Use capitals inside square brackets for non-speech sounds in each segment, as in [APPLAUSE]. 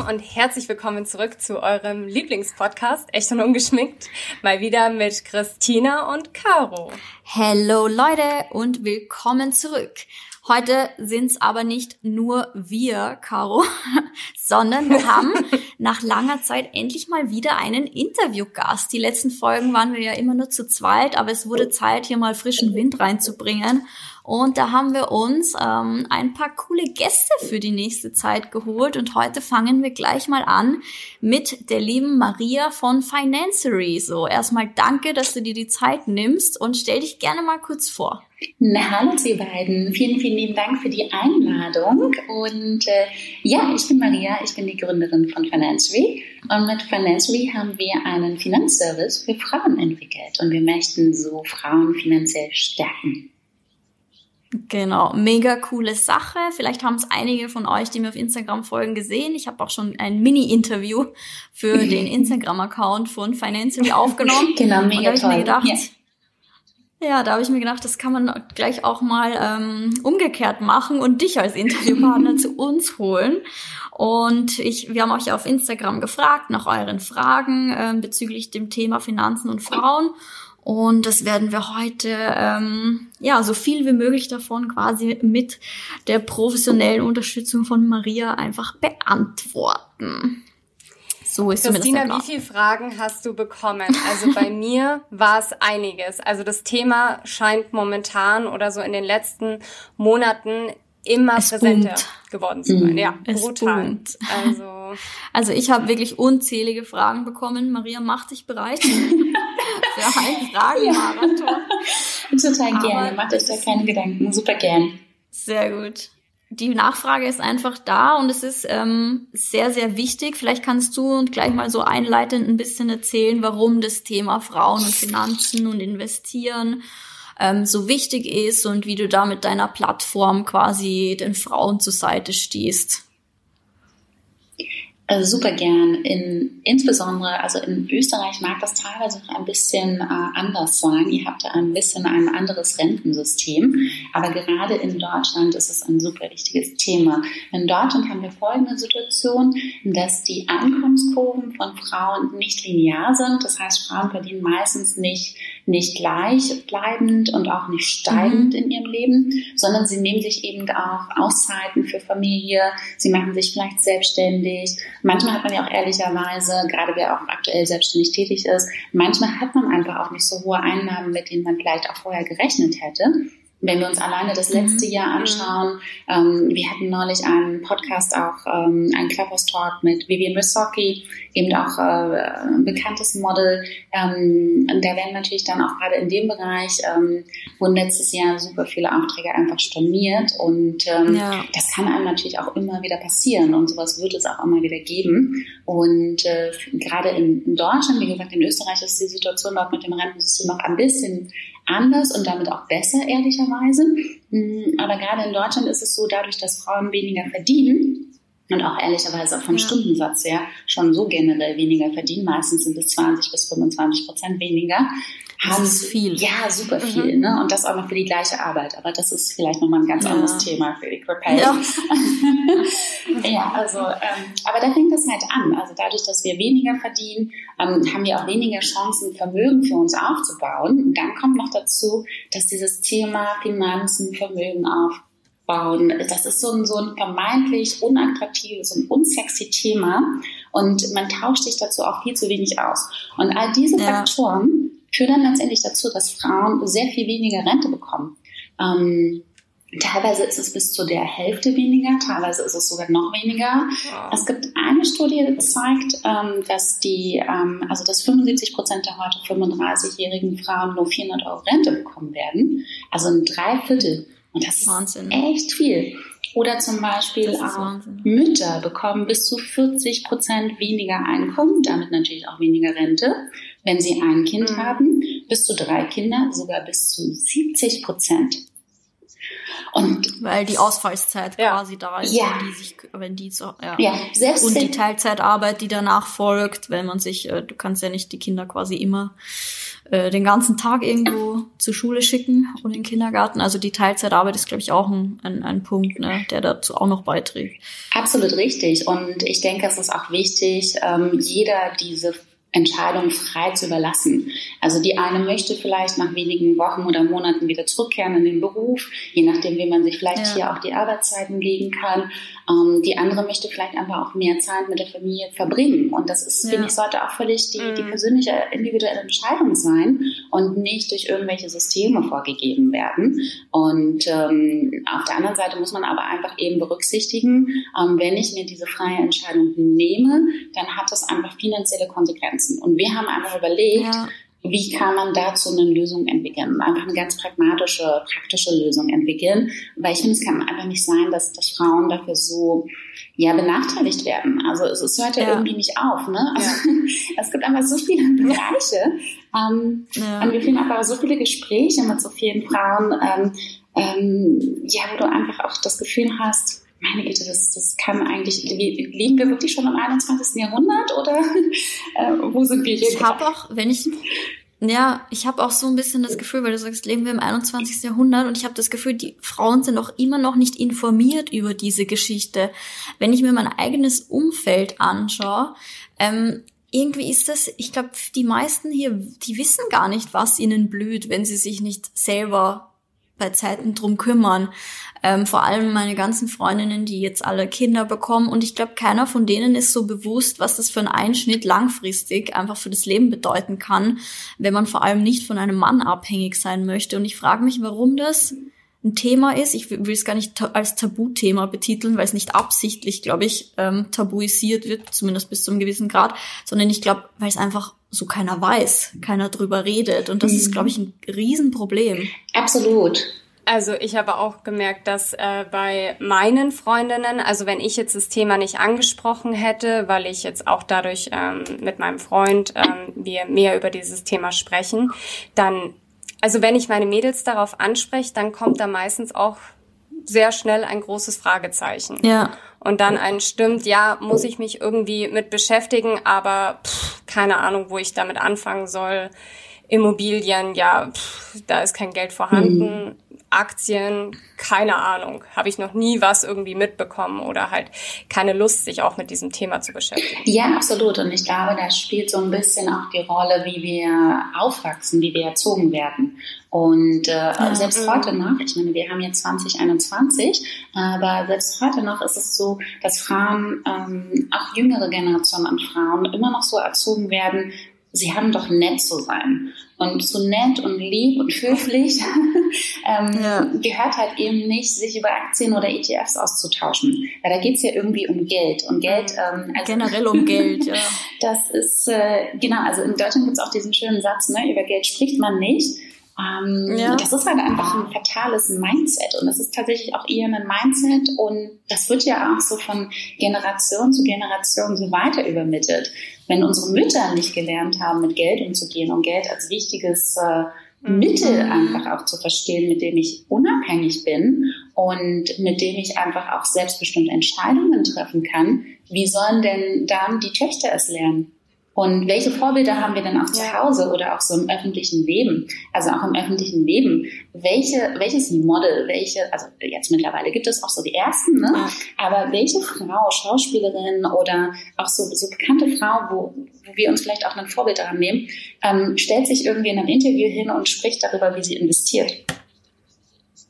Lieben und herzlich willkommen zurück zu eurem Lieblingspodcast, echt und ungeschminkt. Mal wieder mit Christina und Caro. Hello Leute und willkommen zurück. Heute sind's aber nicht nur wir, Caro, [LAUGHS] sondern wir haben [LAUGHS] nach langer Zeit endlich mal wieder einen Interviewgast. Die letzten Folgen waren wir ja immer nur zu zweit, aber es wurde Zeit, hier mal frischen Wind reinzubringen. Und da haben wir uns ähm, ein paar coole Gäste für die nächste Zeit geholt. Und heute fangen wir gleich mal an mit der lieben Maria von Financery. So, erstmal danke, dass du dir die Zeit nimmst und stell dich gerne mal kurz vor. Na, hallo Sie beiden. Vielen, vielen lieben Dank für die Einladung. Und äh, ja, ich bin Maria, ich bin die Gründerin von Financery. Und mit Financery haben wir einen Finanzservice für Frauen entwickelt. Und wir möchten so Frauen finanziell stärken. Genau, mega coole Sache. Vielleicht haben es einige von euch, die mir auf Instagram folgen, gesehen. Ich habe auch schon ein Mini-Interview für [LAUGHS] den Instagram-Account von Financially [LAUGHS] aufgenommen. Genau, mega Und toll. Mir gedacht, ja. ja, da habe ich mir gedacht, das kann man gleich auch mal ähm, umgekehrt machen und dich als Interviewpartner [LAUGHS] zu uns holen. Und ich, wir haben euch auf Instagram gefragt nach euren Fragen ähm, bezüglich dem Thema Finanzen und Frauen. Und das werden wir heute, ähm, ja, so viel wie möglich davon quasi mit der professionellen Unterstützung von Maria einfach beantworten. So ist Christina, wie viele Fragen hast du bekommen? Also bei [LAUGHS] mir war es einiges. Also das Thema scheint momentan oder so in den letzten Monaten immer Es präsenter boomt. geworden zu sein. Ja, Es brutal. boomt. Also [LAUGHS] Also ich habe wirklich unzählige Fragen bekommen. Maria, mach dich bereit [LAUGHS] [LAUGHS] für einen Fragenmarathon. [LAUGHS] Total Aber gerne. Macht euch da keine Gedanken. Super gern. Sehr gut. Die Nachfrage ist einfach da und es ist ähm, sehr, sehr wichtig. Vielleicht kannst du und gleich mal so einleitend ein bisschen erzählen, warum das Thema Frauen und Finanzen und Investieren ähm, so wichtig ist und wie du da mit deiner Plattform quasi den Frauen zur Seite stehst. Also super gern. In, insbesondere, also in Österreich mag das teilweise noch ein bisschen äh, anders sein. Ihr habt da ein bisschen ein anderes Rentensystem. Aber gerade in Deutschland ist es ein super wichtiges Thema. In Deutschland haben wir folgende Situation, dass die Einkommenskurven von Frauen nicht linear sind. Das heißt, Frauen verdienen meistens nicht, nicht gleichbleibend und auch nicht steigend in ihrem Leben, sondern sie nehmen sich eben auch Auszeiten für Familie. Sie machen sich vielleicht selbstständig. Manchmal hat man ja auch ehrlicherweise, gerade wer auch aktuell selbstständig tätig ist, manchmal hat man einfach auch nicht so hohe Einnahmen, mit denen man vielleicht auch vorher gerechnet hätte. Wenn wir uns alleine das letzte Mhm. Jahr anschauen, ähm, wir hatten neulich einen Podcast auch, ähm, einen Clubhouse Talk mit Vivian Wysocki, eben auch äh, ein bekanntes Model. Ähm, und da werden natürlich dann auch gerade in dem Bereich, ähm, wurden letztes Jahr super viele Aufträge einfach storniert und ähm, Ja. das kann einem natürlich auch immer wieder passieren und sowas wird es auch immer wieder geben. Und äh, gerade in, in Deutschland, wie gesagt, in Österreich ist die Situation dort mit dem Rentensystem noch ein bisschen anders und damit auch besser, ehrlicherweise. Mm, Aber gerade in Deutschland ist es so, dadurch, dass Frauen weniger verdienen und auch ehrlicherweise auch vom Ja. Stundensatz her schon so generell weniger verdienen, meistens sind es 20 bis 25 Prozent weniger. Das haben ist viel. Ja, super viel. Ne? Und das auch noch für die gleiche Arbeit. Aber das ist vielleicht nochmal ein ganz Ja. anderes Thema für Equal Pay. Ja. [LAUGHS] ja, also, ähm, aber da fängt es halt an. Also dadurch, dass wir weniger verdienen, ähm, haben wir auch weniger Chancen, Vermögen für uns aufzubauen. Und dann kommt noch dazu, dass dieses Thema Finanzen, Vermögen aufbauen, das ist so ein, so ein vermeintlich unattraktives und unsexy Thema. Und man tauscht sich dazu auch viel zu wenig aus. Und all diese. Faktoren führen dann letztendlich dazu, dass Frauen sehr viel weniger Rente bekommen. Ähm, Teilweise ist es bis zu der Hälfte weniger, teilweise ist es sogar noch weniger. Es gibt eine Studie, die zeigt, ähm, dass die, ähm, also dass 75 Prozent der heute 35-jährigen Frauen nur 400 Euro Rente bekommen werden. Also ein Dreiviertel. Und das ist Wahnsinn. echt viel. Oder zum Beispiel ist auch Wahnsinn. Mütter bekommen bis zu 40 Prozent weniger Einkommen, damit natürlich auch weniger Rente, wenn sie ein Kind Mhm. haben. Bis zu drei Kinder sogar bis zu 70 Prozent. Und Weil die Ausfallszeit Ja. quasi da ist, Ja. wenn die sich, wenn die so, ja. ja, selbst Und die Teilzeitarbeit, die danach folgt, wenn man sich, äh, du kannst ja nicht die Kinder quasi immer äh, den ganzen Tag irgendwo zur Schule schicken und in den Kindergarten. Also die Teilzeitarbeit ist, glaube ich, auch ein, ein, ein Punkt, ne, der dazu auch noch beiträgt. Absolut richtig. Und ich denke, es ist auch wichtig, ähm, jeder diese Entscheidung frei zu überlassen. Also die eine möchte vielleicht nach wenigen Wochen oder Monaten wieder zurückkehren in den Beruf, je nachdem, wie man sich vielleicht ja. hier auch die Arbeitszeiten legen kann. Ähm, die andere möchte vielleicht einfach auch mehr Zeit mit der Familie verbringen. Und das ist, ja. finde ich, sollte auch völlig die, mhm. die persönliche, individuelle Entscheidung sein und nicht durch irgendwelche Systeme vorgegeben werden. Und ähm, auf der anderen Seite muss man aber einfach eben berücksichtigen, ähm, wenn ich mir diese freie Entscheidung nehme, dann hat das einfach finanzielle Konsequenzen. Und wir haben einfach überlegt, ja wie kann man dazu eine Lösung entwickeln? Einfach eine ganz pragmatische, praktische Lösung entwickeln. Weil ich finde, es kann einfach nicht sein, dass, dass Frauen dafür so ja, benachteiligt werden. Also es, es hört ja, ja, irgendwie nicht auf. Ne? Also, ja. [LAUGHS] Es gibt einfach so viele Bereiche. Ähm, ja. Und wir führen einfach so viele Gespräche mit so vielen Frauen, ähm, ähm, ja, wo du einfach auch das Gefühl hast, meine Güte, das, das kann eigentlich, leben wir wirklich schon im 21. Jahrhundert oder [LAUGHS] äh, wo sind wir hier? Ich habe auch, wenn ich, ja, ich habe auch so ein bisschen das Gefühl, weil du sagst, leben wir im 21. Jahrhundert und ich habe das Gefühl, die Frauen sind auch immer noch nicht informiert über diese Geschichte. Wenn ich mir mein eigenes Umfeld anschaue, ähm, irgendwie ist das, ich glaube, die meisten hier, die wissen gar nicht, was ihnen blüht, wenn sie sich nicht selber bei Zeiten drum kümmern. Ähm, vor allem meine ganzen Freundinnen, die jetzt alle Kinder bekommen. Und ich glaube, keiner von denen ist so bewusst, was das für ein Einschnitt langfristig einfach für das Leben bedeuten kann, wenn man vor allem nicht von einem Mann abhängig sein möchte. Und ich frage mich, warum das ein Thema ist. Ich will es gar nicht als Tabuthema betiteln, weil es nicht absichtlich, glaube ich, ähm, tabuisiert wird, zumindest bis zu einem gewissen Grad, sondern ich glaube, weil es einfach so keiner weiß, keiner drüber redet. Und das mhm. ist, glaube ich, ein Riesenproblem. Absolut. Also ich habe auch gemerkt, dass äh, bei meinen Freundinnen, also wenn ich jetzt das Thema nicht angesprochen hätte, weil ich jetzt auch dadurch ähm, mit meinem Freund ähm, wir mehr über dieses Thema sprechen, dann also wenn ich meine Mädels darauf anspreche, dann kommt da meistens auch sehr schnell ein großes Fragezeichen. Ja. Und dann ein stimmt, ja, muss ich mich irgendwie mit beschäftigen, aber pff, keine Ahnung, wo ich damit anfangen soll. Immobilien, ja, pff, da ist kein Geld vorhanden. Mhm. Aktien, keine Ahnung, habe ich noch nie was irgendwie mitbekommen oder halt keine Lust, sich auch mit diesem Thema zu beschäftigen. Ja, absolut. Und ich glaube, da spielt so ein bisschen auch die Rolle, wie wir aufwachsen, wie wir erzogen werden. Und äh, ja. selbst heute noch, ich meine, wir haben jetzt 2021, aber selbst heute noch ist es so, dass Frauen, ähm, auch jüngere Generationen an Frauen, immer noch so erzogen werden, sie haben doch nett zu sein. Und so nett und lieb und höflich [LAUGHS] ähm, ja. gehört halt eben nicht, sich über Aktien oder ETFs auszutauschen. Weil da geht's ja irgendwie um Geld. Und Geld ähm, also, generell um Geld, ja. [LAUGHS] Das ist, äh, genau, also in Deutschland gibt's auch diesen schönen Satz, ne, über Geld spricht man nicht. Ähm, ja. Das ist halt einfach ein fatales Mindset und das ist tatsächlich auch eher ein Mindset und das wird ja auch so von Generation zu Generation so weiter übermittelt. Wenn unsere Mütter nicht gelernt haben, mit Geld umzugehen und Geld als wichtiges äh, mhm. Mittel einfach auch zu verstehen, mit dem ich unabhängig bin und mit dem ich einfach auch selbstbestimmte Entscheidungen treffen kann, wie sollen denn dann die Töchter es lernen? Und welche Vorbilder haben wir denn auch zu Hause oder auch so im öffentlichen Leben? Also auch im öffentlichen Leben. Welche, welches Model, welche, also jetzt mittlerweile gibt es auch so die ersten, ne? Aber welche Frau, Schauspielerin oder auch so, so bekannte Frau, wo, wo wir uns vielleicht auch ein Vorbild daran nehmen, ähm, stellt sich irgendwie in einem Interview hin und spricht darüber, wie sie investiert?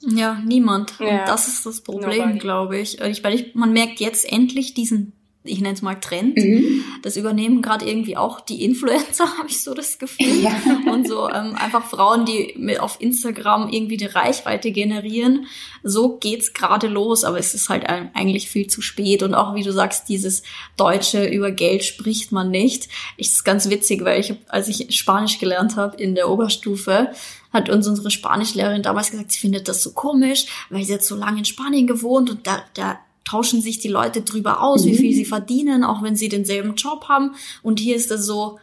Ja, niemand. Ja. Und das ist das Problem, glaube ich. ich. Weil ich, man merkt jetzt endlich diesen ich nenne es mal Trend. Mhm. Das übernehmen gerade irgendwie auch die Influencer, [LAUGHS] habe ich so das Gefühl. Ja. Und so ähm, einfach Frauen, die mit auf Instagram irgendwie die Reichweite generieren. So geht's gerade los, aber es ist halt eigentlich viel zu spät. Und auch wie du sagst, dieses Deutsche über Geld spricht man nicht. Ich ist ganz witzig, weil ich, als ich Spanisch gelernt habe in der Oberstufe, hat uns unsere Spanischlehrerin damals gesagt, sie findet das so komisch, weil sie jetzt so lange in Spanien gewohnt und da, da tauschen sich die Leute drüber aus, mhm. wie viel sie verdienen, auch wenn sie denselben Job haben. Und hier ist es so,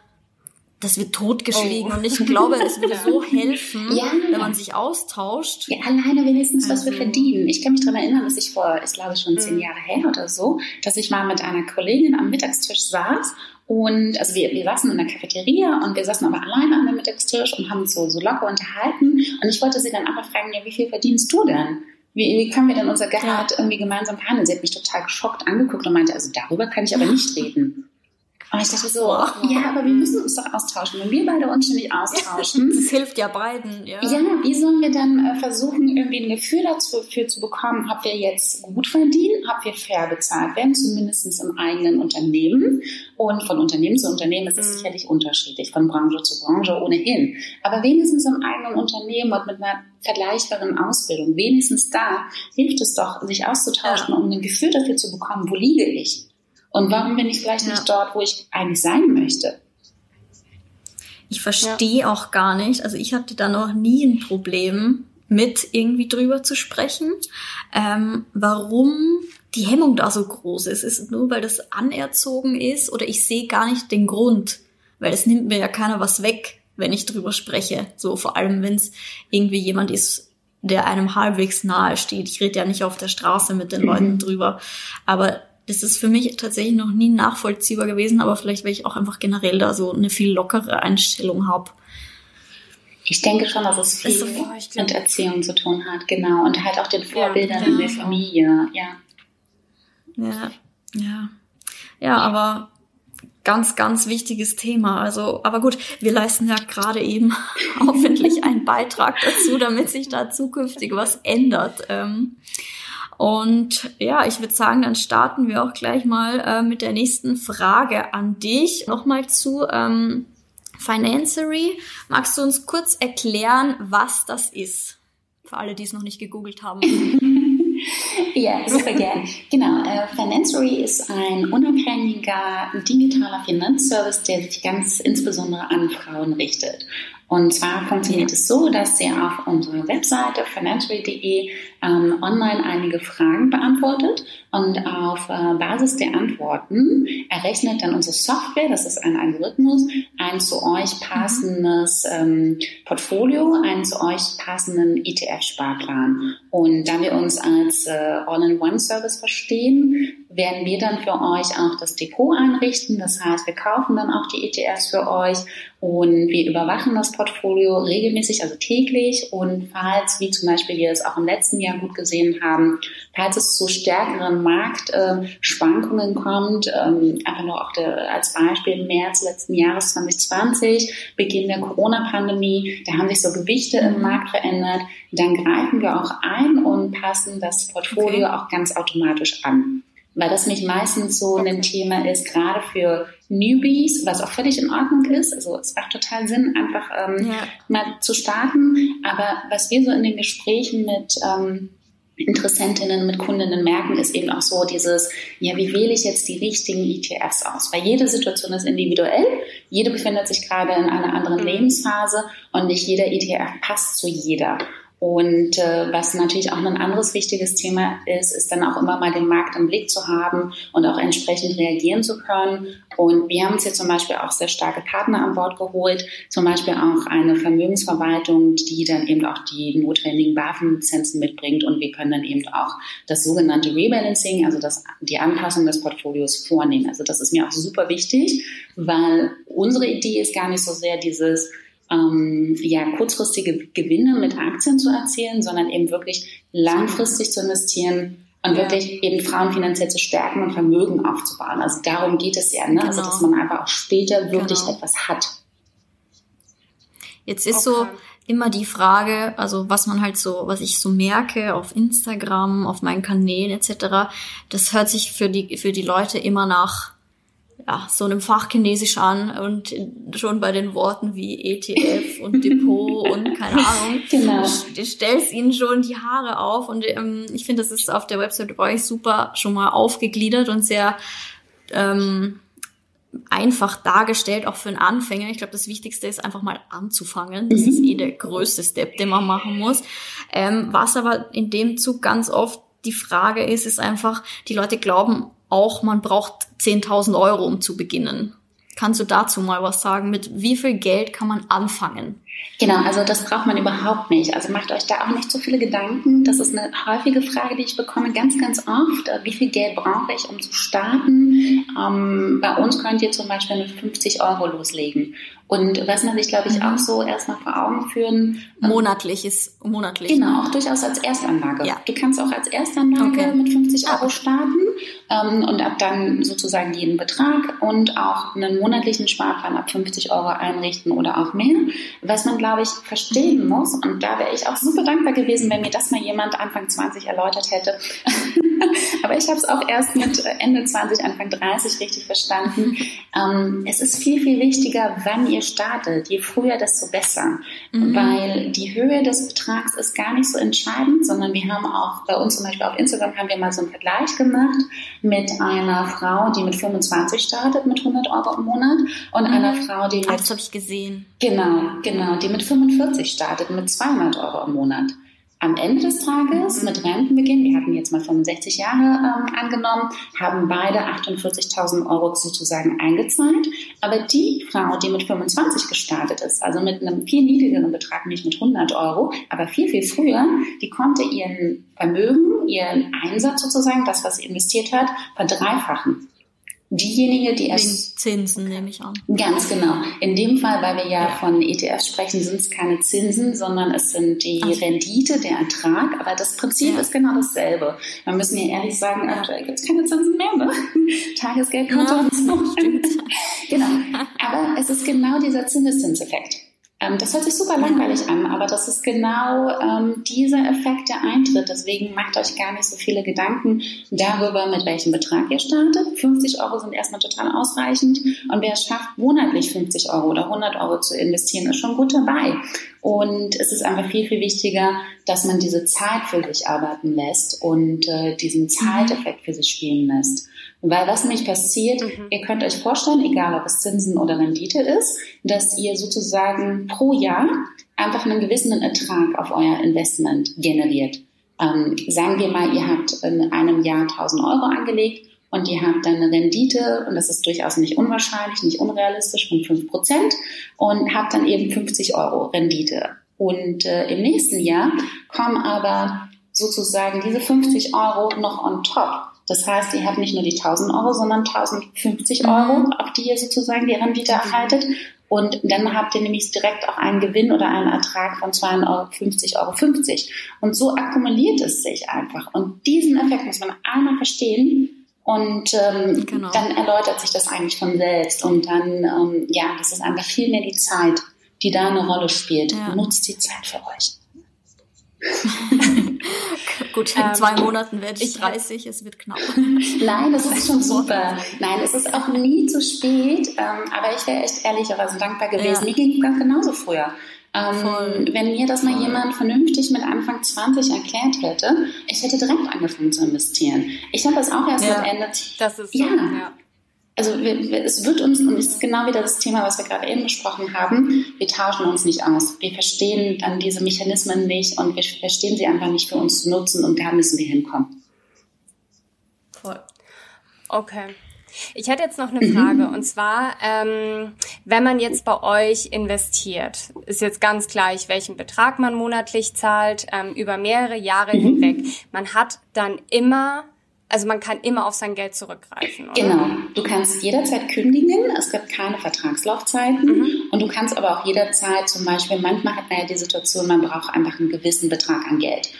das wird totgeschwiegen. Oh. Und ich glaube, es würde so [LAUGHS] helfen, ja. wenn man sich austauscht. Ja, alleine wenigstens, was wir also verdienen. Ich kann mich daran erinnern, dass ich vor, ist glaube ich schon zehn mhm. Jahre her oder so, dass ich mal mit einer Kollegin am Mittagstisch saß und also wir, wir saßen in der Cafeteria und wir saßen aber alleine an dem Mittagstisch und haben uns so, so locker unterhalten. Und ich wollte sie dann einfach fragen, ja, wie viel verdienst du denn? Wie, können wir denn unser Gehalt irgendwie gemeinsam verhandeln? Sie hat mich total geschockt angeguckt und meinte, also darüber kann ich aber nicht reden. Und ich dachte so, ja, aber wir müssen uns doch austauschen. Wenn wir beide uns nicht austauschen. [LAUGHS] das hilft ja beiden, ja. Ja, wie sollen wir dann äh, versuchen, irgendwie ein Gefühl dafür zu bekommen, ob wir jetzt gut verdienen, ob wir fair bezahlt werden, zumindest im eigenen Unternehmen. Und von Unternehmen zu Unternehmen ist es mhm. sicherlich unterschiedlich, von Branche zu Branche ohnehin. Aber wenigstens im eigenen Unternehmen und mit einer vergleichbaren Ausbildung, wenigstens da hilft es doch, sich auszutauschen, ja. um ein Gefühl dafür zu bekommen, wo liege ich? Und warum bin ich vielleicht ja. nicht dort, wo ich eigentlich sein möchte? Ich verstehe ja. auch gar nicht, also ich hatte da noch nie ein Problem mit irgendwie drüber zu sprechen, ähm, warum die Hemmung da so groß ist. Ist es nur, weil das anerzogen ist oder ich sehe gar nicht den Grund, weil es nimmt mir ja keiner was weg, wenn ich drüber spreche. So vor allem, wenn es irgendwie jemand ist, der einem halbwegs nahe steht. Ich rede ja nicht auf der Straße mit den Leuten mhm. drüber, aber das ist für mich tatsächlich noch nie nachvollziehbar gewesen, aber vielleicht, weil ich auch einfach generell da so eine viel lockere Einstellung habe. Ich denke schon, dass es viel so, mit Erziehung zu tun hat, genau. Und halt auch den Vorbildern ja, in der Familie, ja. Ja, ja. Ja, aber ganz, ganz wichtiges Thema. Also, aber gut, wir leisten ja gerade eben [LAUGHS] hoffentlich einen Beitrag dazu, damit sich da zukünftig was ändert. Ähm, und ja, ich würde sagen, dann starten wir auch gleich mal äh, mit der nächsten Frage an dich. Nochmal zu ähm, Financery. Magst du uns kurz erklären, was das ist? Für alle, die es noch nicht gegoogelt haben. [LAUGHS] ja, super gerne. Genau, äh, Financery ist ein unabhängiger digitaler Finanzservice, der sich ganz insbesondere an Frauen richtet. Und zwar funktioniert es so, dass Sie auf unserer Webseite financial.de ähm, online einige Fragen beantwortet und auf äh, Basis der Antworten errechnet dann unsere Software, das ist ein Algorithmus, ein zu euch passendes ähm, Portfolio, einen zu euch passenden ETF-Sparplan. Und da wir uns als äh, All-in-One-Service verstehen, werden wir dann für euch auch das Depot einrichten. Das heißt, wir kaufen dann auch die ETFs für euch und wir überwachen das Portfolio regelmäßig, also täglich. Und falls, wie zum Beispiel wir es auch im letzten Jahr gut gesehen haben, falls es zu stärkeren Marktschwankungen kommt, ähm, einfach nur auch der, als Beispiel März letzten Jahres 2020, Beginn der Corona-Pandemie, da haben sich so Gewichte im Markt verändert, dann greifen wir auch ein und passen das Portfolio okay. auch ganz automatisch an weil das mich meistens so ein Thema ist, gerade für Newbies, was auch völlig in Ordnung ist. Also es macht total Sinn, einfach ähm, ja. mal zu starten. Aber was wir so in den Gesprächen mit ähm, Interessentinnen, mit Kundinnen merken, ist eben auch so dieses, ja, wie wähle ich jetzt die richtigen ETFs aus? Weil jede Situation ist individuell, jede befindet sich gerade in einer anderen mhm. Lebensphase und nicht jeder ETF passt zu jeder. Und äh, was natürlich auch ein anderes wichtiges Thema ist, ist dann auch immer mal den Markt im Blick zu haben und auch entsprechend reagieren zu können. Und wir haben uns hier zum Beispiel auch sehr starke Partner an Bord geholt, zum Beispiel auch eine Vermögensverwaltung, die dann eben auch die notwendigen BaFin-Lizenzen mitbringt. Und wir können dann eben auch das sogenannte Rebalancing, also das, die Anpassung des Portfolios vornehmen. Also das ist mir auch super wichtig, weil unsere Idee ist gar nicht so sehr dieses, ähm, ja, kurzfristige Gewinne mit Aktien zu erzielen, sondern eben wirklich langfristig zu investieren und ja. wirklich eben Frauen finanziell zu stärken und Vermögen aufzubauen. Also darum geht es ja, ne? Also, genau. also dass man einfach auch später wirklich genau. etwas hat. Jetzt ist okay. so immer die Frage, also was man halt so, was ich so merke auf Instagram, auf meinen Kanälen etc., das hört sich für die für die Leute immer nach ja, so einem Fachchinesisch an und schon bei den Worten wie ETF und Depot [LAUGHS] und keine Ahnung, genau. du stellst ihnen schon die Haare auf und ähm, ich finde, das ist auf der Website bei euch super schon mal aufgegliedert und sehr ähm, einfach dargestellt, auch für einen Anfänger. Ich glaube, das Wichtigste ist einfach mal anzufangen. Das mhm. ist eh der größte Step, den man machen muss. Ähm, was aber in dem Zug ganz oft die Frage ist, ist einfach, die Leute glauben auch, man braucht 10.000 Euro, um zu beginnen. Kannst du dazu mal was sagen? Mit wie viel Geld kann man anfangen? Genau, also das braucht man überhaupt nicht. Also macht euch da auch nicht so viele Gedanken. Das ist eine häufige Frage, die ich bekomme ganz, ganz oft. Wie viel Geld brauche ich, um zu starten? Ähm, bei uns könnt ihr zum Beispiel mit 50 Euro loslegen. Und was man sich, glaube ich, auch so erstmal vor Augen führen. Ähm, monatlich ist monatlich. Genau, auch durchaus als Erstanlage. Ja. Du kannst auch als Erstanlage okay. mit 50 Euro starten ähm, und ab dann sozusagen jeden Betrag und auch einen monatlichen Sparplan ab 50 Euro einrichten oder auch mehr. Was man, glaube ich, verstehen muss, und da wäre ich auch super dankbar gewesen, wenn mir das mal jemand Anfang 20 erläutert hätte. [LAUGHS] Aber ich habe es auch erst mit Ende 20, Anfang 30 richtig verstanden. Ähm, es ist viel, viel wichtiger, wann ihr startet. Je früher, desto besser. Mhm. Weil die Höhe des Betrags ist gar nicht so entscheidend, sondern wir haben auch bei uns zum Beispiel auf Instagram haben wir mal so einen Vergleich gemacht mit einer Frau, die mit 25 startet mit 100 Euro im Monat und mhm. einer Frau, die mit... Das habe ich gesehen. Genau, genau, die mit 45 startet mit 200 Euro im Monat am Ende des Tages mit Rentenbeginn, wir hatten jetzt mal 65 Jahre ähm, angenommen, haben beide 48.000 Euro sozusagen eingezahlt. Aber die Frau, die mit 25 gestartet ist, also mit einem viel niedrigeren Betrag, nicht mit 100 Euro, aber viel, viel früher, die konnte ihren Vermögen, ihren Einsatz sozusagen, das, was sie investiert hat, verdreifachen. Diejenige, die es. Zinsen nehme ich an. Ganz genau. In dem Fall, weil wir ja, ja. von ETFs sprechen, sind es keine Zinsen, sondern es sind die Ach. Rendite, der Ertrag. Aber das Prinzip ja. ist genau dasselbe. Wir müssen ja ehrlich sagen, aktuell gibt es keine Zinsen mehr, ne? [LAUGHS] Tagesgeldkonto ja, und so. [LAUGHS] genau. Aber es ist genau dieser Zinseszinseffekt. Ähm, das hört sich super langweilig an, aber das ist genau ähm, dieser Effekt, der eintritt. Deswegen macht euch gar nicht so viele Gedanken darüber, mit welchem Betrag ihr startet. 50 Euro sind erstmal total ausreichend. Und wer es schafft, monatlich 50 Euro oder 100 Euro zu investieren, ist schon gut dabei. Und es ist einfach viel, viel wichtiger, dass man diese Zeit für sich arbeiten lässt und äh, diesen Zeiteffekt für sich spielen lässt. Weil was nämlich passiert, mhm. ihr könnt euch vorstellen, egal ob es Zinsen oder Rendite ist, dass ihr sozusagen pro Jahr einfach einen gewissen Ertrag auf euer Investment generiert. Ähm, sagen wir mal, ihr habt in einem Jahr 1000 Euro angelegt und ihr habt dann eine Rendite, und das ist durchaus nicht unwahrscheinlich, nicht unrealistisch, von 5% und habt dann eben 50 Euro Rendite. Und äh, im nächsten Jahr kommen aber sozusagen diese 50 Euro noch on top. Das heißt, ihr habt nicht nur die 1000 Euro, sondern 1050 mhm. Euro, auf die ihr sozusagen die Rendite mhm. erhaltet. Und dann habt ihr nämlich direkt auch einen Gewinn oder einen Ertrag von 52,50 Euro. Und so akkumuliert es sich einfach. Und diesen Effekt muss man einmal verstehen. Und ähm, genau. dann erläutert sich das eigentlich von selbst. Und dann, ähm, ja, das ist einfach viel mehr die Zeit, die da eine Rolle spielt. Ja. Nutzt die Zeit für euch. [LAUGHS] Gut, in ähm, zwei Monaten werde ich 30, es wird knapp. [LAUGHS] Nein, das ist schon [LAUGHS] super. Nein, es ist auch nie zu spät, ähm, aber ich wäre echt ehrlicherweise dankbar gewesen. Ja. Mir ging ganz genauso früher. Ähm, wenn mir das mal jemand vernünftig mit Anfang 20 erklärt hätte, ich hätte direkt angefangen zu investieren. Ich habe das auch erst ja. mit Ende. Das ist so, ja. Also wir, wir, es wird uns, und es ist genau wieder das Thema, was wir gerade eben besprochen haben, wir tauschen uns nicht aus. Wir verstehen dann diese Mechanismen nicht und wir verstehen sie einfach nicht für uns zu nutzen und da müssen wir hinkommen. Voll. Okay. Ich hätte jetzt noch eine Frage [CLEARS THROAT] und zwar, ähm, wenn man jetzt bei euch investiert, ist jetzt ganz gleich, welchen Betrag man monatlich zahlt, ähm, über mehrere Jahre mhm. hinweg. Man hat dann immer also man kann immer auf sein Geld zurückgreifen. Oder? Genau. Du kannst jederzeit kündigen. Es gibt keine Vertragslaufzeiten. Mhm. Und du kannst aber auch jederzeit zum Beispiel, manchmal hat man ja die Situation, man braucht einfach einen gewissen Betrag an Geld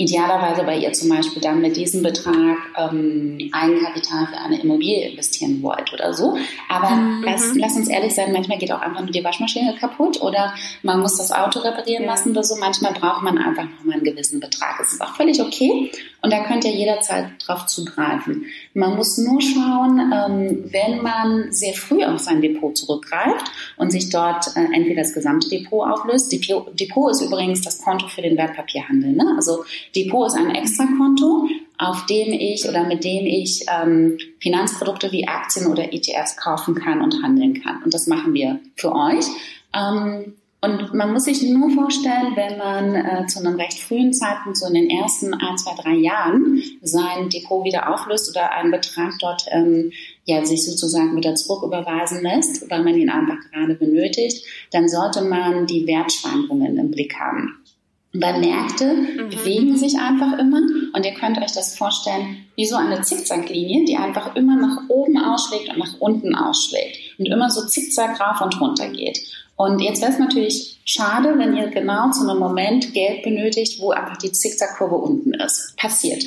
idealerweise bei ihr zum Beispiel dann mit diesem Betrag ähm, Eigenkapital für eine Immobilie investieren wollt oder so. Aber mhm. lass, lass uns ehrlich sein, manchmal geht auch einfach nur die Waschmaschine kaputt oder man muss das Auto reparieren ja. lassen oder so. Manchmal braucht man einfach nochmal einen gewissen Betrag. Das ist auch völlig okay und da könnt ihr jederzeit drauf zugreifen. Man muss nur schauen, ähm, wenn man sehr früh auf sein Depot zurückgreift und sich dort äh, entweder das gesamte Depot auflöst. Depot, ist übrigens das Konto für den Wertpapierhandel. Ne? Also Depot ist ein Extrakonto, auf dem ich oder mit dem ich ähm, Finanzprodukte wie Aktien oder ETFs kaufen kann und handeln kann. Und das machen wir für euch. Ähm, und man muss sich nur vorstellen, wenn man äh, zu einem recht frühen Zeitpunkt, so in den ersten ein, zwei, drei Jahren, sein Depot wieder auflöst oder einen Betrag dort ähm, ja, sich sozusagen wieder zurücküberweisen lässt, weil man ihn einfach gerade benötigt, dann sollte man die Wertschwankungen im Blick haben. Weil Märkte mhm. bewegen sich einfach immer und ihr könnt euch das vorstellen wie so eine Zickzacklinie, die einfach immer nach oben ausschlägt und nach unten ausschlägt und immer so zickzack rauf und runter geht. Und jetzt wäre es natürlich schade, wenn ihr genau zu einem Moment Geld benötigt, wo einfach die Zickzackkurve unten ist. Passiert.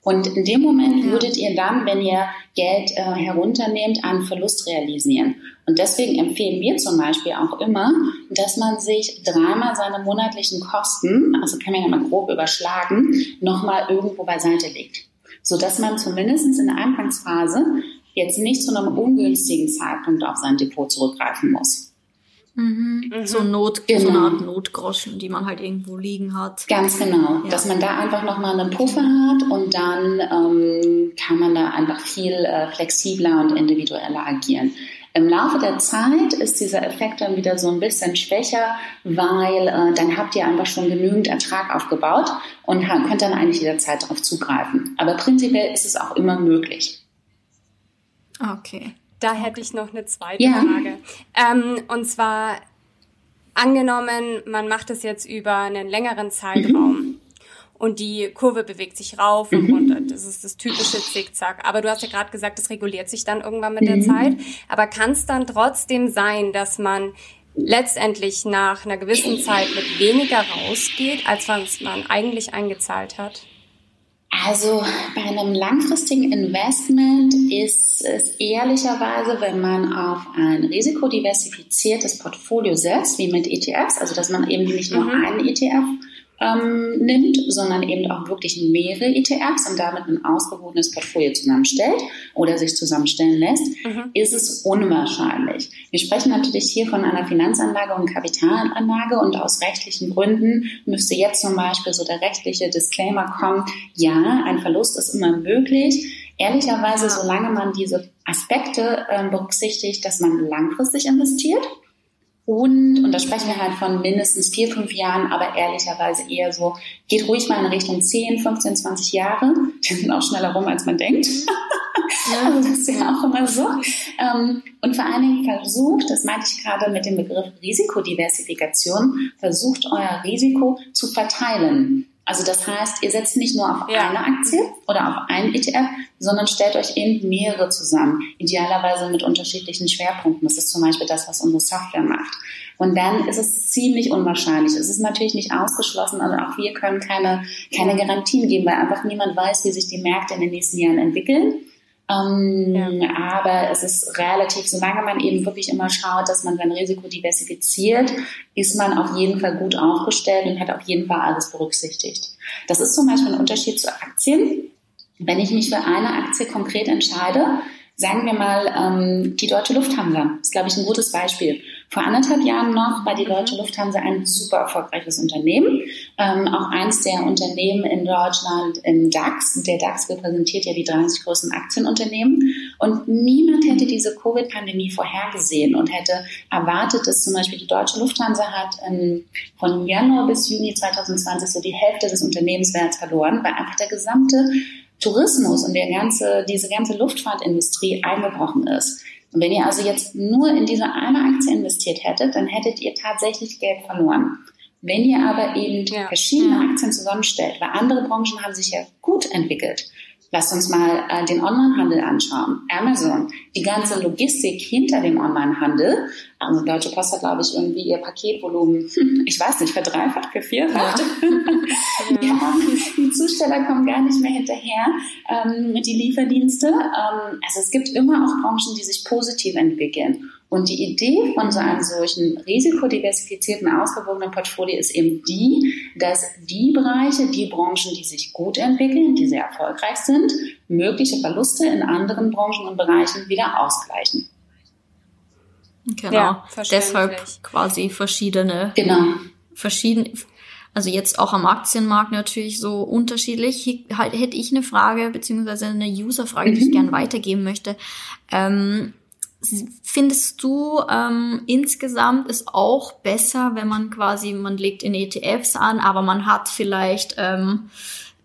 Und in dem Moment würdet ihr dann, wenn ihr Geld äh, herunternehmt, einen Verlust realisieren. Und deswegen empfehlen wir zum Beispiel auch immer, dass man sich dreimal seine monatlichen Kosten, also kann man ja mal grob überschlagen, nochmal irgendwo beiseite legt. Sodass man zumindest in der Anfangsphase jetzt nicht zu einem ungünstigen Zeitpunkt auf sein Depot zurückgreifen muss. Mhm. Mhm. So, Not, genau. so eine Art Notgroschen, die man halt irgendwo liegen hat. Ganz genau, ja. dass man da einfach nochmal einen Puffer hat und dann ähm, kann man da einfach viel äh, flexibler und individueller agieren. Im Laufe der Zeit ist dieser Effekt dann wieder so ein bisschen schwächer, weil äh, dann habt ihr einfach schon genügend Ertrag aufgebaut und könnt dann eigentlich jederzeit darauf zugreifen. Aber prinzipiell ist es auch immer möglich. Okay. Da hätte ich noch eine zweite ja. Frage. Ähm, und zwar angenommen, man macht es jetzt über einen längeren Zeitraum. Mhm. Und die Kurve bewegt sich rauf und mhm. runter. Das ist das typische Zickzack. Aber du hast ja gerade gesagt, das reguliert sich dann irgendwann mit mhm. der Zeit. Aber kann es dann trotzdem sein, dass man letztendlich nach einer gewissen Zeit mit weniger rausgeht, als was man eigentlich eingezahlt hat? Also bei einem langfristigen Investment ist es ehrlicherweise, wenn man auf ein risikodiversifiziertes Portfolio setzt, wie mit ETFs, also dass man eben nicht nur mhm. einen ETF ähm, nimmt, sondern eben auch wirklich mehrere ETFs und damit ein ausgewogenes Portfolio zusammenstellt oder sich zusammenstellen lässt, mhm. ist es unwahrscheinlich. Wir sprechen natürlich hier von einer Finanzanlage und Kapitalanlage und aus rechtlichen Gründen müsste jetzt zum Beispiel so der rechtliche Disclaimer kommen, ja, ein Verlust ist immer möglich. Ehrlicherweise, solange man diese Aspekte äh, berücksichtigt, dass man langfristig investiert, und, und da sprechen wir halt von mindestens vier, fünf Jahren, aber ehrlicherweise eher so, geht ruhig mal in Richtung 10, 15, 20 Jahre. Die sind auch schneller rum, als man denkt. [LAUGHS] Ja. also das ist ja auch immer so. Ähm, und vor allen Dingen versucht, das meinte ich gerade mit dem Begriff Risikodiversifikation, versucht euer Risiko zu verteilen. Also das heißt, ihr setzt nicht nur auf ja. eine Aktie oder auf einen ETF, sondern stellt euch eben mehrere zusammen, idealerweise mit unterschiedlichen Schwerpunkten. Das ist zum Beispiel das, was unsere Software macht. Und dann ist es ziemlich unwahrscheinlich. Es ist natürlich nicht ausgeschlossen, aber auch wir können keine, keine Garantien geben, weil einfach niemand weiß, wie sich die Märkte in den nächsten Jahren entwickeln. Ähm, ja. Aber es ist relativ, solange man eben wirklich immer schaut, dass man sein Risiko diversifiziert, ist man auf jeden Fall gut aufgestellt und hat auf jeden Fall alles berücksichtigt. Das ist zum Beispiel ein Unterschied zu Aktien. Wenn ich mich für eine Aktie konkret entscheide, Sagen wir mal, ähm, die Deutsche Lufthansa ist, glaube ich, ein gutes Beispiel. Vor anderthalb Jahren noch war die Deutsche Lufthansa ein super erfolgreiches Unternehmen. Ähm, auch eins der Unternehmen in Deutschland im DAX. Der DAX repräsentiert ja die 30 größten Aktienunternehmen. Und niemand hätte diese Covid-Pandemie vorhergesehen und hätte erwartet, dass zum Beispiel die Deutsche Lufthansa hat ähm, von Januar bis Juni 2020 so die Hälfte des Unternehmenswerts verloren, weil einfach der gesamte Tourismus und der ganze, diese ganze Luftfahrtindustrie eingebrochen ist. Und wenn ihr also jetzt nur in diese eine Aktie investiert hättet, dann hättet ihr tatsächlich Geld verloren. Wenn ihr aber eben ja. verschiedene Aktien zusammenstellt, weil andere Branchen haben sich ja gut entwickelt, Lasst uns mal äh, den Onlinehandel anschauen. Amazon, die ganze Logistik hinter dem Onlinehandel. Also Deutsche Post hat, glaube ich, irgendwie ihr Paketvolumen, [LAUGHS] ich weiß nicht, verdreifacht, vervierfacht. Ja. [LAUGHS] ja. die Zusteller kommen gar nicht mehr hinterher ähm, mit die Lieferdienste. Ähm, also es gibt immer auch Branchen, die sich positiv entwickeln. Und die Idee von so einem solchen risikodiversifizierten, ausgewogenen Portfolio ist eben die, dass die Bereiche, die Branchen, die sich gut entwickeln, die sehr erfolgreich sind, mögliche Verluste in anderen Branchen und Bereichen wieder ausgleichen. Genau. Ja, Deshalb quasi verschiedene, genau. verschiedene, also jetzt auch am Aktienmarkt natürlich so unterschiedlich. Hier halt, hätte ich eine Frage, beziehungsweise eine User-Frage, die ich mhm. gerne weitergeben möchte. Ähm, Findest du ähm, insgesamt ist auch besser, wenn man quasi, man legt in ETFs an, aber man hat vielleicht ähm,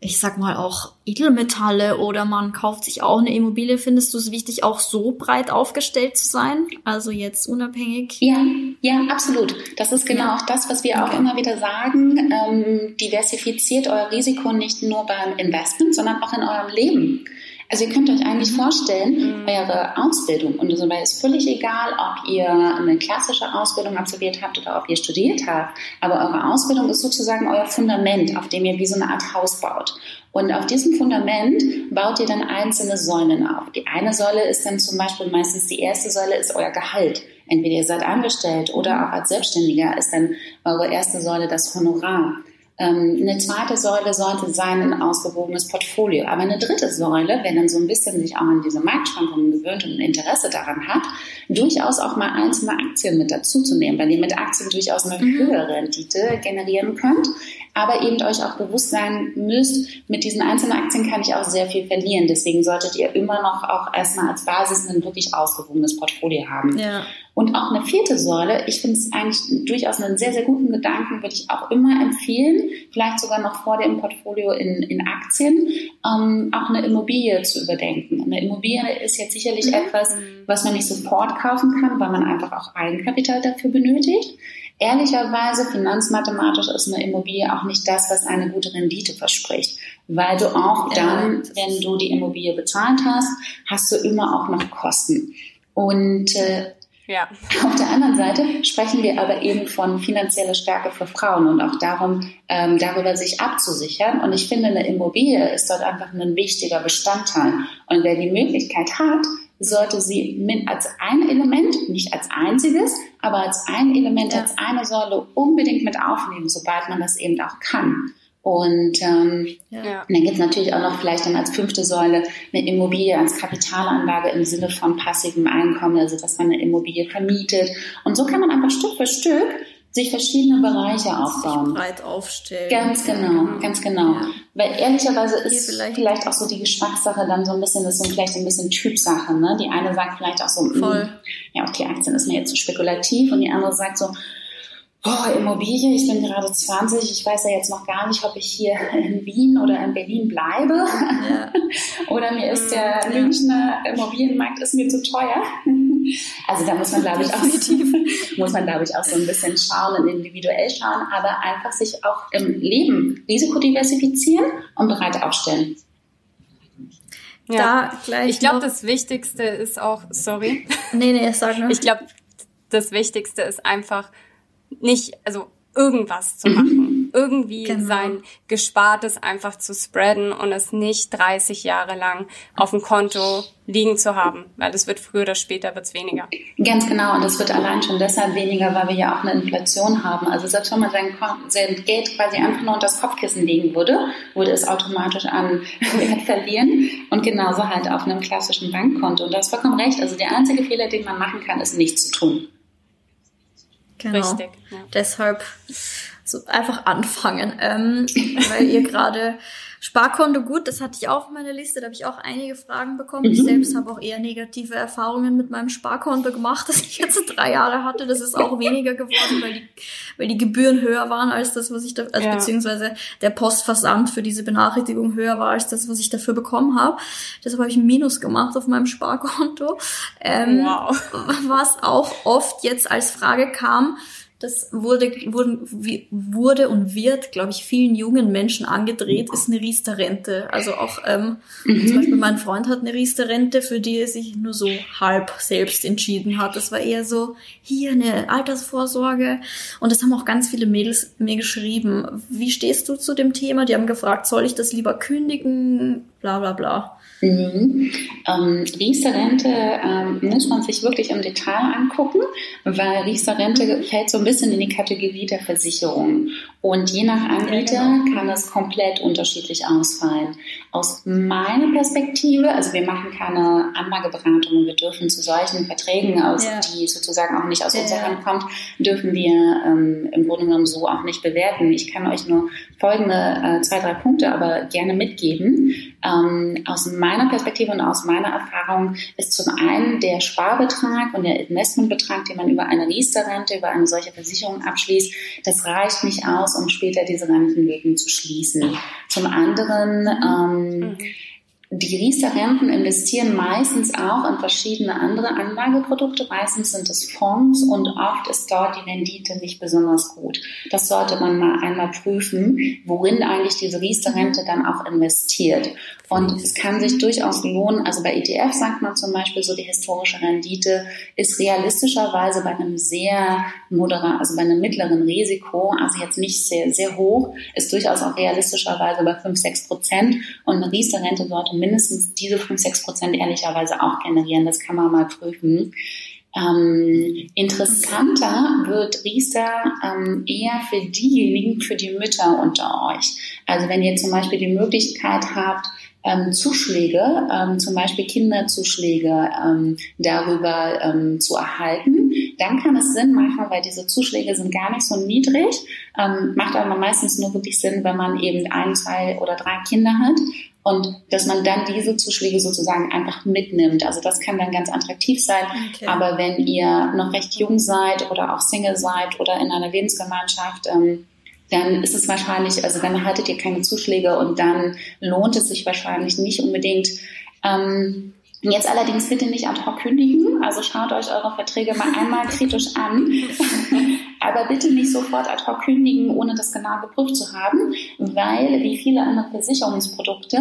ich sag mal auch Edelmetalle oder man kauft sich auch eine Immobilie. Findest du es wichtig, auch so breit aufgestellt zu sein? Also jetzt unabhängig? Ja, ja, absolut. Das ist genau ja. auch das, was wir okay. auch immer wieder sagen. Ähm, diversifiziert euer Risiko nicht nur beim Investment, sondern auch in eurem Leben. Also ihr könnt euch eigentlich mhm. vorstellen, mhm. eure Ausbildung, und dabei ist völlig egal, ob ihr eine klassische Ausbildung absolviert habt oder ob ihr studiert habt, aber eure Ausbildung ist sozusagen euer Fundament, auf dem ihr wie so eine Art Haus baut. Und auf diesem Fundament baut ihr dann einzelne Säulen auf. Die eine Säule ist dann zum Beispiel meistens die erste Säule ist euer Gehalt. Entweder ihr seid angestellt oder auch als Selbstständiger ist dann eure erste Säule das Honorar. Ähm, eine zweite Säule sollte sein ein ausgewogenes Portfolio. Aber eine dritte Säule, wenn dann so ein bisschen sich auch an diese Marktschwankungen gewöhnt und ein Interesse daran hat, durchaus auch mal einzelne Aktien mit dazu zu nehmen, weil ihr mit Aktien durchaus eine mhm. höhere Rendite generieren könnt, aber eben euch auch bewusst sein müsst, mit diesen einzelnen Aktien kann ich auch sehr viel verlieren. Deswegen solltet ihr immer noch auch erstmal als Basis ein wirklich ausgewogenes Portfolio haben. Ja. Und auch eine vierte Säule, ich finde es eigentlich durchaus einen sehr, sehr guten Gedanken, würde ich auch immer empfehlen, vielleicht sogar noch vor dem Portfolio in, in Aktien, ähm, auch eine Immobilie zu überdenken. Eine Immobilie ist jetzt sicherlich mhm. etwas, was man nicht sofort kaufen kann, weil man einfach auch Eigenkapital dafür benötigt. Ehrlicherweise, finanzmathematisch ist eine Immobilie auch nicht das, was eine gute Rendite verspricht, weil du auch dann, wenn du die Immobilie bezahlt hast, hast du immer auch noch Kosten. Und äh, ja. [LAUGHS] Auf der anderen Seite sprechen wir aber eben von finanzieller Stärke für Frauen und auch darum, ähm, darüber sich abzusichern. Und ich finde, eine Immobilie ist dort einfach ein wichtiger Bestandteil. Und wer die Möglichkeit hat, sollte sie mit als ein Element, nicht als einziges, aber als ein Element, ja. als eine Säule unbedingt mit aufnehmen, sobald man das eben auch kann. Und ähm, ja. dann gibt es natürlich auch noch vielleicht dann als fünfte Säule eine Immobilie als Kapitalanlage im Sinne von passivem Einkommen, also dass man eine Immobilie vermietet. Und so kann man einfach Stück für Stück sich verschiedene Bereiche aufbauen. Sich breit aufstellen. Ganz genau, ganz genau. Ja. Weil ehrlicherweise ist vielleicht, vielleicht, auch so die Geschmackssache dann so ein bisschen, das ist so vielleicht ein bisschen Typsache. Ne? Die eine sagt vielleicht auch so, mm, Voll. ja, okay, Aktien ist mir jetzt zu spekulativ und die andere sagt so, oh, Immobilie, ich bin gerade 20, ich weiß ja jetzt noch gar nicht, ob ich hier in Wien oder in Berlin bleibe. Ja. [LAUGHS] oder mir ist der ja. Münchner Immobilienmarkt ist mir zu teuer. Also da muss man, glaube ich, auch, [LAUGHS] muss man, glaube ich, auch so ein bisschen schauen und individuell schauen, aber einfach sich auch im Leben Risiko diversifizieren und bereit aufstellen. Ja, ich glaube, das Wichtigste ist auch, sorry. [LAUGHS] Nee, nee, sag nur. Ich glaube, das Wichtigste ist einfach, nicht, also irgendwas zu machen. Irgendwie genau. sein Gespartes einfach zu spreaden und es nicht 30 Jahre lang auf dem Konto liegen zu haben, weil es wird früher oder später wird's weniger. Ganz genau und es wird allein schon deshalb weniger, weil wir ja auch eine Inflation haben. Also selbst wenn man sein, Geld quasi einfach nur unter das Kopfkissen legen würde, würde es automatisch an [LAUGHS] Wert verlieren und genauso halt auf einem klassischen Bankkonto. Und du hast vollkommen recht. Also der einzige Fehler, den man machen kann, ist nichts zu tun. Genau. Richtig. Ja. Deshalb so einfach anfangen, ähm, weil ihr gerade Sparkonto, gut, das hatte ich auch auf meiner Liste, da habe ich auch einige Fragen bekommen. Mhm. Ich selbst habe auch eher negative Erfahrungen mit meinem Sparkonto gemacht, [LAUGHS] das ich jetzt drei Jahre hatte. Das ist auch weniger geworden, weil die, weil die Gebühren höher waren als das, was ich da, also ja. beziehungsweise der Postversand für diese Benachrichtigung höher war als das, was ich dafür bekommen habe. Deshalb habe ich ein Minus gemacht auf meinem Sparkonto. Ähm, wow. Was auch oft jetzt als Frage kam, das wurde, wurde, wurde und wird, glaube ich, vielen jungen Menschen angedreht, ist eine Riester-Rente. Also auch ähm, mhm. zum Beispiel mein Freund hat eine Riester-Rente, für die er sich nur so halb selbst entschieden hat. Das war eher so, hier eine Altersvorsorge. Und das haben auch ganz viele Mädels mir geschrieben. Wie stehst du zu dem Thema? Die haben gefragt, soll ich das lieber kündigen? Bla bla bla. Mhm. Ähm, Riester-Rente ähm, muss man sich wirklich im Detail angucken, weil Riester-Rente fällt so ein bisschen in die Kategorie der Versicherung. Und je nach Anbieter genau. kann es komplett unterschiedlich ausfallen. Aus meiner Perspektive, also wir machen keine Anlageberatung, wir dürfen zu solchen Verträgen, aus, ja. die sozusagen auch nicht aus ja. unserer Hand kommt, dürfen wir ähm, im Grunde genommen so auch nicht bewerten. Ich kann euch nur folgende äh, zwei, drei Punkte aber gerne mitgeben. Ähm, aus meiner Perspektive und aus meiner Erfahrung ist zum einen der Sparbetrag und der Investmentbetrag, den man über eine Riester-Rente, über eine solche Versicherung abschließt, das reicht nicht aus, aus, um später diese Rentenlücken zu schließen. Zum anderen ähm, mhm. Die Riester-Renten investieren meistens auch in verschiedene andere Anlageprodukte. Meistens sind es Fonds und oft ist dort die Rendite nicht besonders gut. Das sollte man mal einmal prüfen, worin eigentlich diese Riester-Rente dann auch investiert. Und es kann sich durchaus lohnen, also bei ETF sagt man zum Beispiel so, die historische Rendite ist realistischerweise bei einem sehr moderat, also bei einem mittleren Risiko, also jetzt nicht sehr, sehr hoch, ist durchaus auch realistischerweise bei 5, 6 Prozent. Und eine Riester-Rente sollte mindestens diese 5, 6 Prozent ehrlicherweise auch generieren. Das kann man mal prüfen. Ähm, interessanter wird Riester ähm, eher für diejenigen, für die Mütter unter euch. Also wenn ihr zum Beispiel die Möglichkeit habt, ähm, Zuschläge, ähm, zum Beispiel Kinderzuschläge ähm, darüber ähm, zu erhalten, dann kann es Sinn machen, weil diese Zuschläge sind gar nicht so niedrig, ähm, macht aber meistens nur wirklich Sinn, wenn man eben ein, zwei oder drei Kinder hat und dass man dann diese Zuschläge sozusagen einfach mitnimmt. Also das kann dann ganz attraktiv sein. Okay. Aber wenn ihr noch recht jung seid oder auch Single seid oder in einer Lebensgemeinschaft, ähm, dann ist es wahrscheinlich, also dann erhaltet ihr keine Zuschläge und dann lohnt es sich wahrscheinlich nicht unbedingt. Ähm, Jetzt allerdings bitte nicht ad hoc kündigen, also schaut euch eure Verträge mal einmal kritisch an, [LAUGHS] aber bitte nicht sofort ad hoc kündigen, ohne das genau geprüft zu haben, weil wie viele andere Versicherungsprodukte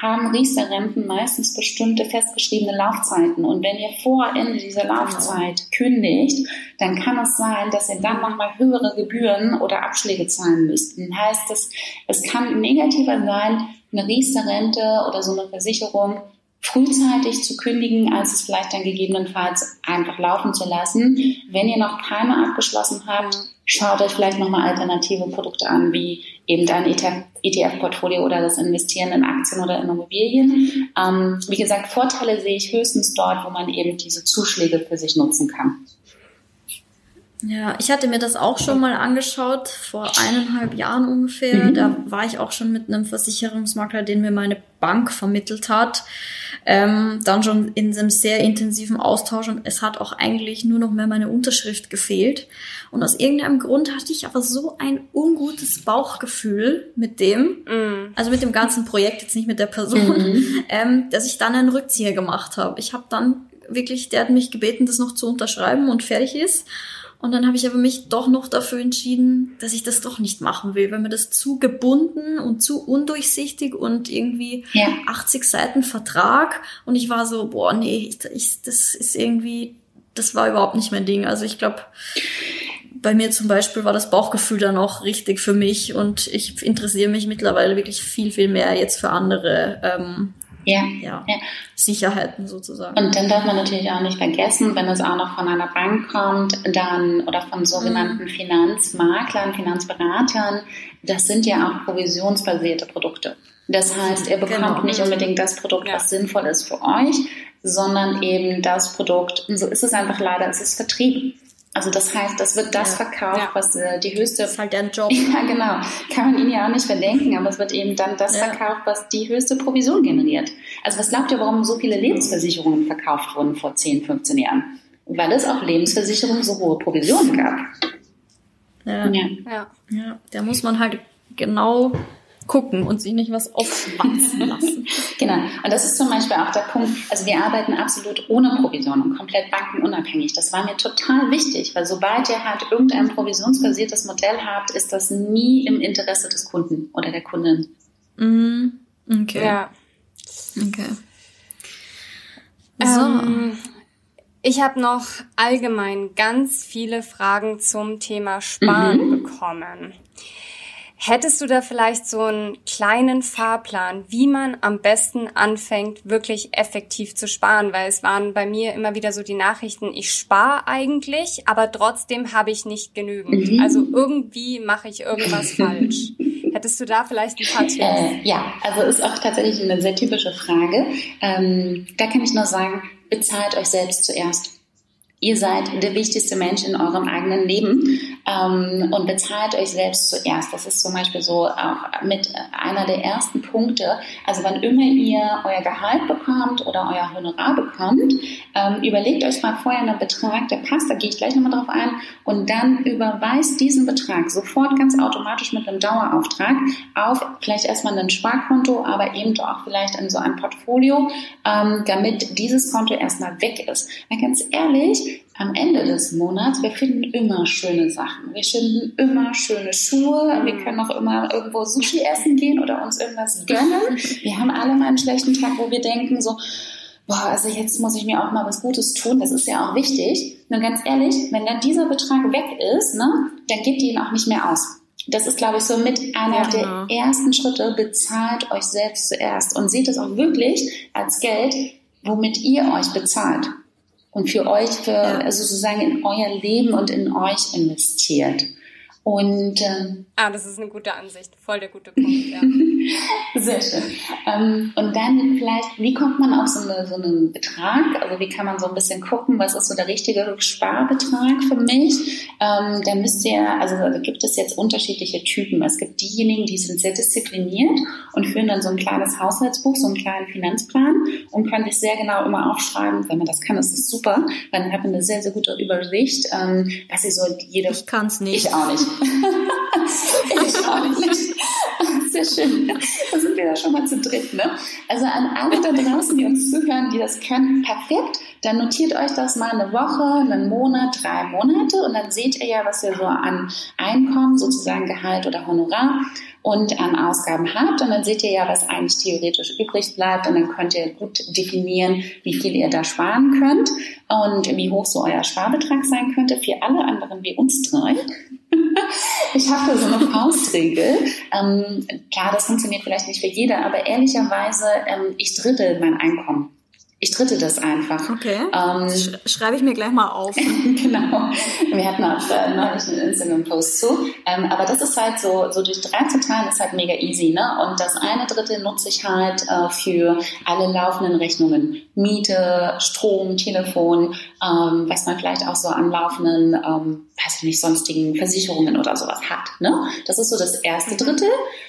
haben Riester-Renten meistens bestimmte festgeschriebene Laufzeiten und wenn ihr vor Ende dieser genau. Laufzeit kündigt, dann kann es sein, dass ihr dann nochmal höhere Gebühren oder Abschläge zahlen müsst. Das heißt, es, es kann negativer sein, eine Riester-Rente oder so eine Versicherung frühzeitig zu kündigen, als es vielleicht dann gegebenenfalls einfach laufen zu lassen. Wenn ihr noch keine abgeschlossen habt, schaut euch vielleicht nochmal alternative Produkte an, wie eben ein ETF-Portfolio oder das Investieren in Aktien oder in Immobilien. Ähm, wie gesagt, Vorteile sehe ich höchstens dort, wo man eben diese Zuschläge für sich nutzen kann. Ja, ich hatte mir das auch schon mal angeschaut, vor eineinhalb Jahren ungefähr. Mhm. Da war ich auch schon mit einem Versicherungsmakler, den mir meine Bank vermittelt hat. Ähm, dann schon in einem sehr intensiven Austausch und es hat auch eigentlich nur noch mehr meine Unterschrift gefehlt. Und aus irgendeinem Grund hatte ich aber so ein ungutes Bauchgefühl mit dem, mm. also mit dem ganzen Projekt, jetzt nicht mit der Person, mm. [LAUGHS] ähm, dass ich dann einen Rückzieher gemacht habe. Ich habe dann wirklich, der hat mich gebeten, das noch zu unterschreiben und fertig ist. Und dann habe ich aber mich doch noch dafür entschieden, dass ich das doch nicht machen will, weil mir das zu gebunden und zu undurchsichtig und irgendwie ja. 80 Seiten Vertrag. Und ich war so, boah, nee, ich, ich, das ist irgendwie, das war überhaupt nicht mein Ding. Also ich glaube, bei mir zum Beispiel war das Bauchgefühl dann auch richtig für mich und ich interessiere mich mittlerweile wirklich viel, viel mehr jetzt für andere ähm, ja, ja, ja, Sicherheiten sozusagen. Und dann darf man natürlich auch nicht vergessen, wenn es auch noch von einer Bank kommt, dann oder von sogenannten mhm. Finanzmaklern, Finanzberatern, das sind ja auch provisionsbasierte Produkte. Das heißt, ihr bekommt genau. nicht unbedingt das Produkt, was sinnvoll ist für euch, sondern eben das Produkt, und so ist es einfach leider, es ist vertrieben. Also das heißt, das wird das ja. verkauft, ja. was äh, die höchste. Das ist halt deren Job. [LAUGHS] Ja, genau. Kann man ihnen ja auch nicht verdenken, aber es wird eben dann das ja. verkauft, was die höchste Provision generiert. Also was glaubt ihr, warum so viele Lebensversicherungen verkauft wurden vor 10, 15 Jahren? Weil es auch Lebensversicherungen so hohe Provisionen gab. Ja. ja. ja. Da muss man halt genau gucken und sich nicht was aufschwatzen [LAUGHS] lassen. genau. Und das ist zum Beispiel auch der Punkt. Also wir arbeiten absolut ohne Provision und komplett bankenunabhängig. Das war mir total wichtig, weil sobald ihr halt irgendein provisionsbasiertes Modell habt, ist das nie im Interesse des Kunden oder der Kundin. Mhm. Okay. Ja. Okay. So. Ähm, ich habe noch allgemein ganz viele Fragen zum Thema Sparen mhm. bekommen. Hättest du da vielleicht so einen kleinen Fahrplan, wie man am besten anfängt, wirklich effektiv zu sparen? Weil es waren bei mir immer wieder so die Nachrichten, ich spare eigentlich, aber trotzdem habe ich nicht genügend. Mhm. Also irgendwie mache ich irgendwas falsch. [LAUGHS] Hättest du da vielleicht ein paar Tipps? Äh, ja, also ist auch tatsächlich eine sehr typische Frage. Ähm, da kann ich nur sagen, bezahlt euch selbst zuerst. Ihr seid der wichtigste Mensch in eurem eigenen Leben ähm, und bezahlt euch selbst zuerst. Das ist zum Beispiel so auch mit einer der ersten Punkte. Also wann immer ihr euer Gehalt bekommt oder euer Honorar bekommt, ähm, überlegt euch mal vorher einen Betrag, der passt, da gehe ich gleich nochmal drauf ein, und dann überweist diesen Betrag sofort ganz automatisch mit einem Dauerauftrag auf vielleicht erstmal ein Sparkonto, aber eben auch vielleicht in so ein Portfolio, ähm, damit dieses Konto erstmal weg ist. Weil ganz ehrlich, am Ende des Monats, wir finden immer schöne Sachen. Wir finden immer schöne Schuhe. Wir können auch immer irgendwo Sushi essen gehen oder uns irgendwas gönnen. Wir haben alle mal einen schlechten Tag, wo wir denken so, boah, also jetzt muss ich mir auch mal was Gutes tun. Das ist ja auch wichtig. Nur ganz ehrlich, wenn dann dieser Betrag weg ist, ne, dann gebt ihr ihn auch nicht mehr aus. Das ist, glaube ich, so mit einer ja, der ersten Schritte. Bezahlt euch selbst zuerst und seht es auch wirklich als Geld, womit ihr euch bezahlt und für euch, für, ja. also sozusagen in euer Leben und in euch investiert. Und ähm, ah, das ist eine gute Ansicht, voll der gute Punkt. Ja. [LAUGHS] Sehr schön. Ähm, und dann vielleicht, wie kommt man auf so, eine, so einen Betrag? Also wie kann man so ein bisschen gucken, was ist so der richtige Sparbetrag für mich? Ähm, da müsst ihr, also da gibt es jetzt unterschiedliche Typen. Es gibt diejenigen, die sind sehr diszipliniert und führen dann so ein kleines Haushaltsbuch, so einen kleinen Finanzplan und können sich sehr genau immer aufschreiben. Wenn man das kann, ist das super, weil dann hat man eine sehr, sehr gute Übersicht, ähm, was sie so jede. Ich kann es nicht. Ich auch nicht. [LAUGHS] Sehr schön. Da sind wir da schon mal zu dritt, ne? Also an alle da draußen, die uns zuhören, die das können, perfekt. Dann notiert euch das mal eine Woche, einen Monat, drei Monate und dann seht ihr ja, was ihr so an Einkommen, sozusagen Gehalt oder Honorar und an Ausgaben habt. Und dann seht ihr ja, was eigentlich theoretisch übrig bleibt. Und dann könnt ihr gut definieren, wie viel ihr da sparen könnt und wie hoch so euer Sparbetrag sein könnte. Für alle anderen wie uns drei ich habe so eine Faustregel. Ähm, klar, das funktioniert vielleicht nicht für jeder, aber ehrlicherweise, ähm, ich drittel mein Einkommen. Ich dritte das einfach. Okay. Ähm, Sch schreibe ich mir gleich mal auf. [LAUGHS] genau. Wir hatten auch äh, neulich einen Instagram-Post zu. Ähm, aber das ist halt so, so durch drei zu teilen ist halt mega easy, ne? Und das eine Drittel nutze ich halt äh, für alle laufenden Rechnungen. Miete, Strom, Telefon, ähm, was man vielleicht auch so an laufenden, ähm, weiß ich nicht, sonstigen Versicherungen oder sowas hat, ne? Das ist so das erste Drittel. Ähm,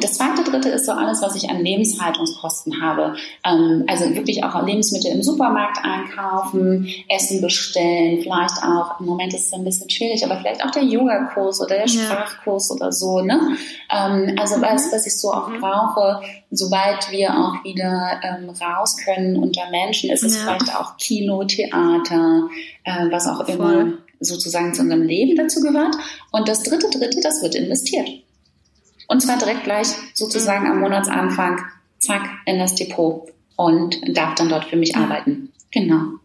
das zweite Drittel ist so alles, was ich an Lebenshaltungskosten habe. Ähm, also wirklich auch Lebensmittel im Supermarkt einkaufen, Essen bestellen, vielleicht auch, im Moment ist es ein bisschen schwierig, aber vielleicht auch der Yoga-Kurs oder der Sprachkurs oder so. Ne? Ähm, also was, was ich so auch mhm. brauche, sobald wir auch wieder ähm, raus können unter Menschen, ist es ja. vielleicht auch Kino, Theater, äh, was auch Voll. immer sozusagen zu unserem Leben dazu gehört. Und das dritte Dritte, das wird investiert. Und zwar direkt gleich sozusagen am Monatsanfang, zack, in das Depot und darf dann dort für mich arbeiten. Genau.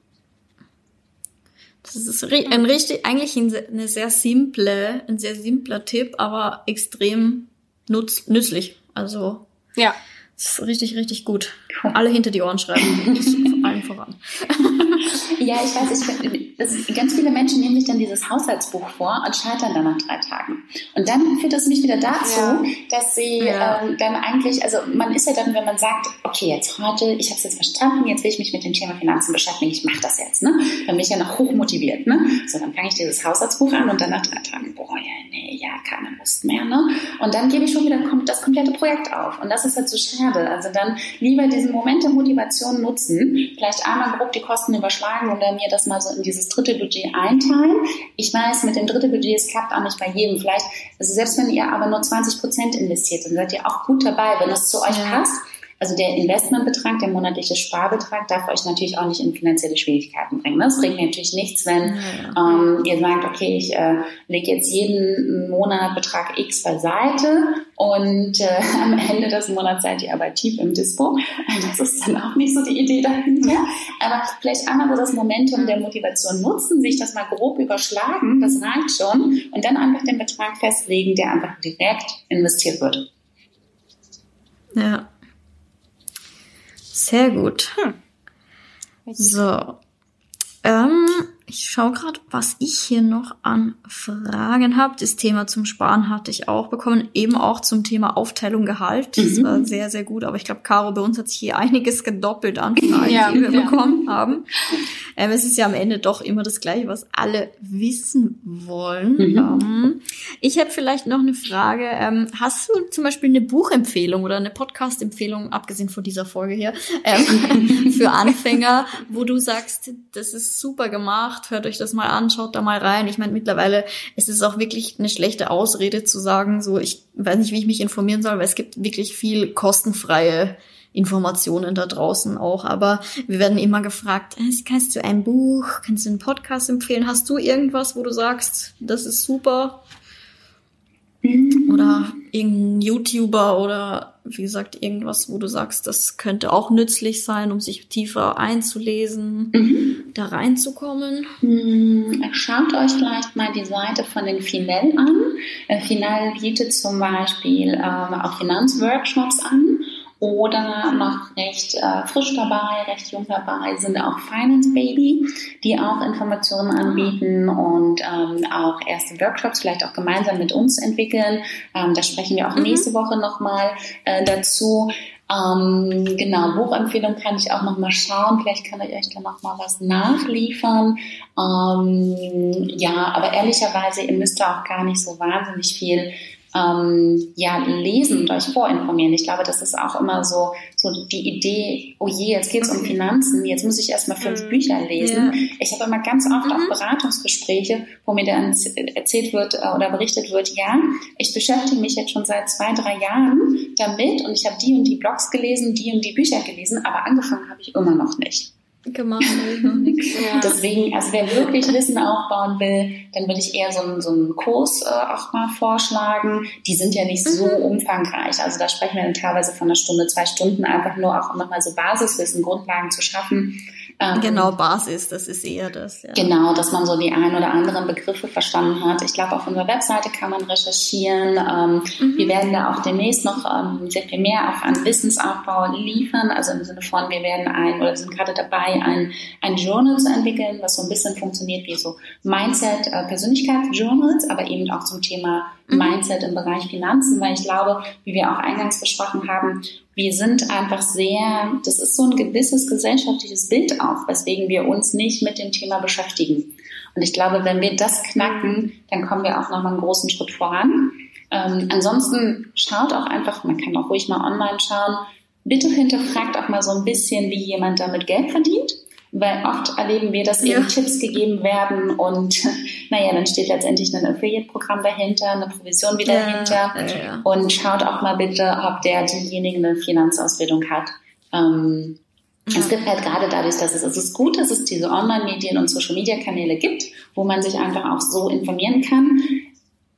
Das ist ein richtig, eigentlich eine sehr simple, ein sehr simpler Tipp, aber extrem nutz, nützlich. Also. Ja. Das ist richtig, richtig gut. Alle hinter die Ohren schreiben. Ich vor allem voran. [LAUGHS] ja, ich weiß, ich, das, ganz viele Menschen nehmen sich dann dieses Haushaltsbuch vor und scheitern dann nach drei Tagen. Und dann führt das mich wieder dazu, ja. dass sie ja. ähm, dann eigentlich, also man ist ja dann, wenn man sagt, okay, jetzt heute, ich habe es jetzt verstanden, jetzt will ich mich mit dem Thema Finanzen beschäftigen, ich mache das jetzt, ne? Dann bin ich ja noch hoch motiviert, ne? So, dann fange ich dieses Haushaltsbuch an und dann nach drei Tagen, boah, ja, nee, ja, keine Lust mehr, ne? Und dann gebe ich schon wieder das komplette Projekt auf. Und das ist halt so schade. Also dann lieber diesen Moment der Motivation nutzen, vielleicht einmal grob die Kosten überschlagen oder mir das mal so in dieses dritte Budget einteilen. Ich weiß, mit dem dritte Budget, es klappt auch nicht bei jedem. Vielleicht, also selbst wenn ihr aber nur 20 Prozent investiert, dann seid ihr auch gut dabei, wenn es zu euch passt. Also der Investmentbetrag, der monatliche Sparbetrag darf euch natürlich auch nicht in finanzielle Schwierigkeiten bringen. Das bringt natürlich nichts, wenn ähm, ihr sagt, okay, ich äh, lege jetzt jeden Monat Betrag X beiseite und äh, [LAUGHS] am Ende des Monats seid ihr aber tief im Dispo. Das ist dann auch nicht so die Idee dahinter. Aber vielleicht einmal so das Momentum der Motivation nutzen, sich das mal grob überschlagen, das reicht schon, und dann einfach den Betrag festlegen, der einfach direkt investiert wird. Ja. Sehr gut. Hm. So. Ähm, ich schaue gerade, was ich hier noch an Fragen habe. Das Thema zum Sparen hatte ich auch bekommen, eben auch zum Thema Aufteilung Gehalt. Das mhm. war sehr, sehr gut. Aber ich glaube, Caro, bei uns hat sich hier [LAUGHS] einiges gedoppelt an Fragen, ja, die wir ja. bekommen haben. Ähm, es ist ja am Ende doch immer das Gleiche, was alle wissen wollen. Mhm. Ähm, ich hätte vielleicht noch eine Frage. Ähm, hast du zum Beispiel eine Buchempfehlung oder eine Podcast-Empfehlung, abgesehen von dieser Folge hier, ähm, [LAUGHS] für Anfänger, wo du sagst, das ist super gemacht, hört euch das mal an, schaut da mal rein. Ich meine, mittlerweile ist es auch wirklich eine schlechte Ausrede zu sagen, so ich weiß nicht, wie ich mich informieren soll, weil es gibt wirklich viel kostenfreie Informationen da draußen auch. Aber wir werden immer gefragt, äh, kannst du ein Buch, kannst du einen Podcast empfehlen? Hast du irgendwas, wo du sagst, das ist super? Oder irgendein YouTuber oder wie gesagt irgendwas, wo du sagst, das könnte auch nützlich sein, um sich tiefer einzulesen, mhm. Da reinzukommen. Mhm. Schaut euch vielleicht mal die Seite von den Finell an. Äh, Finell bietet zum Beispiel ähm, auch Finanzworkshops an oder noch recht äh, frisch dabei, recht jung dabei sind auch Finance Baby, die auch Informationen anbieten und ähm, auch erste Workshops vielleicht auch gemeinsam mit uns entwickeln. Ähm, da sprechen wir auch mhm. nächste Woche nochmal äh, dazu. Ähm, genau, Buchempfehlung kann ich auch nochmal schauen. Vielleicht kann ich euch da nochmal was nachliefern. Ähm, ja, aber ehrlicherweise, ihr müsst da auch gar nicht so wahnsinnig viel ähm, ja, lesen und euch vorinformieren. Ich glaube, das ist auch immer so, so die Idee, oh je, jetzt geht's um Finanzen, jetzt muss ich erstmal fünf mhm. Bücher lesen. Ja. Ich habe immer ganz oft mhm. auch Beratungsgespräche, wo mir dann erzählt wird äh, oder berichtet wird, ja, ich beschäftige mich jetzt schon seit zwei, drei Jahren damit und ich habe die und die Blogs gelesen, die und die Bücher gelesen, aber angefangen habe ich immer noch nicht gemacht habe ich noch nichts. [LAUGHS] Ja. Deswegen, also wer wirklich Wissen aufbauen will, dann würde ich eher so einen, so einen Kurs äh, auch mal vorschlagen. Die sind ja nicht so mhm. umfangreich. Also da sprechen wir dann teilweise von einer Stunde, zwei Stunden, einfach nur auch um nochmal so Basiswissen, Grundlagen zu schaffen. Ähm, genau, Basis, das ist eher das. Ja. Genau, dass man so die ein oder anderen Begriffe verstanden hat. Ich glaube, auf unserer Webseite kann man recherchieren. Ähm, mhm. Wir werden da auch demnächst noch ähm, sehr viel mehr auch an Wissensaufbau liefern. Also im Sinne von, wir werden ein oder sind gerade dabei, ein, ein Journal zu entwickeln, was so ein bisschen funktioniert wie so Mindset, äh, Persönlichkeitsjournals, aber eben auch zum Thema. Mindset im Bereich Finanzen, weil ich glaube, wie wir auch eingangs besprochen haben, wir sind einfach sehr, das ist so ein gewisses gesellschaftliches Bild auch, weswegen wir uns nicht mit dem Thema beschäftigen. Und ich glaube, wenn wir das knacken, dann kommen wir auch nochmal einen großen Schritt voran. Ähm, ansonsten schaut auch einfach, man kann auch ruhig mal online schauen, bitte hinterfragt auch mal so ein bisschen, wie jemand damit Geld verdient weil oft erleben wir, dass eben ja. Tipps gegeben werden und [LAUGHS] naja, dann steht letztendlich ein Affiliate-Programm dahinter, eine Provision wieder ja, dahinter ja, und schaut auch mal bitte, ob der diejenigen eine Finanzausbildung hat. Ähm, es gibt halt gerade dadurch, dass es, es ist gut, dass es diese Online-Medien und Social-Media-Kanäle gibt, wo man sich einfach auch so informieren kann.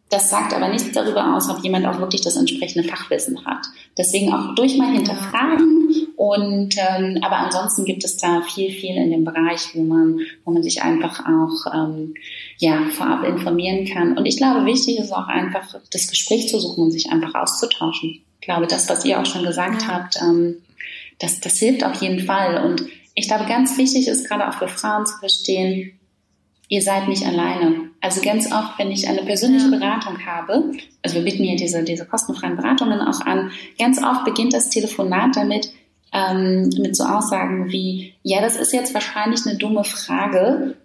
Das sagt aber nichts darüber aus, ob jemand auch wirklich das entsprechende Fachwissen hat. Deswegen auch durch mal hinterfragen und ähm, aber ansonsten gibt es da viel, viel in dem Bereich, wo man, wo man sich einfach auch ähm, ja vorab informieren kann. Und ich glaube, wichtig ist auch einfach das Gespräch zu suchen und sich einfach auszutauschen. Ich glaube, das, was ihr auch schon gesagt ja. habt, ähm, das, das hilft auf jeden Fall. Und ich glaube, ganz wichtig ist gerade auch für Frauen zu verstehen, ihr seid nicht alleine. Also ganz oft, wenn ich eine persönliche Beratung habe, also wir bieten ja diese, diese kostenfreien Beratungen auch an, ganz oft beginnt das Telefonat damit, ähm, mit so Aussagen wie, ja, das ist jetzt wahrscheinlich eine dumme Frage.